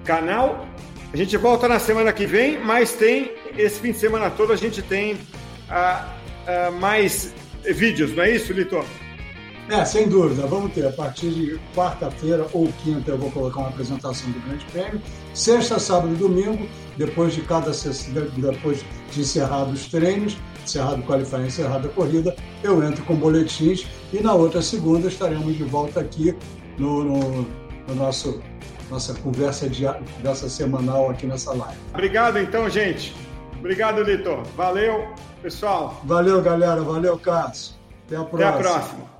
canal. A gente volta na semana que vem, mas tem esse fim de semana todo a gente tem uh, uh, mais vídeos, não é isso, Litor? É, sem dúvida. Vamos ter a partir de quarta-feira ou quinta eu vou colocar uma apresentação do Grande Prêmio. Sexta, sábado e domingo, depois de cada depois de encerrados os treinos, encerrado o qualifying, encerrada a corrida, eu entro com boletins e na outra segunda estaremos de volta aqui no, no, no nosso nossa conversa de, dessa semanal aqui nessa live. Obrigado então, gente. Obrigado, Litor. Valeu, pessoal. Valeu, galera. Valeu, Cássio. Até a próxima. Até a próxima.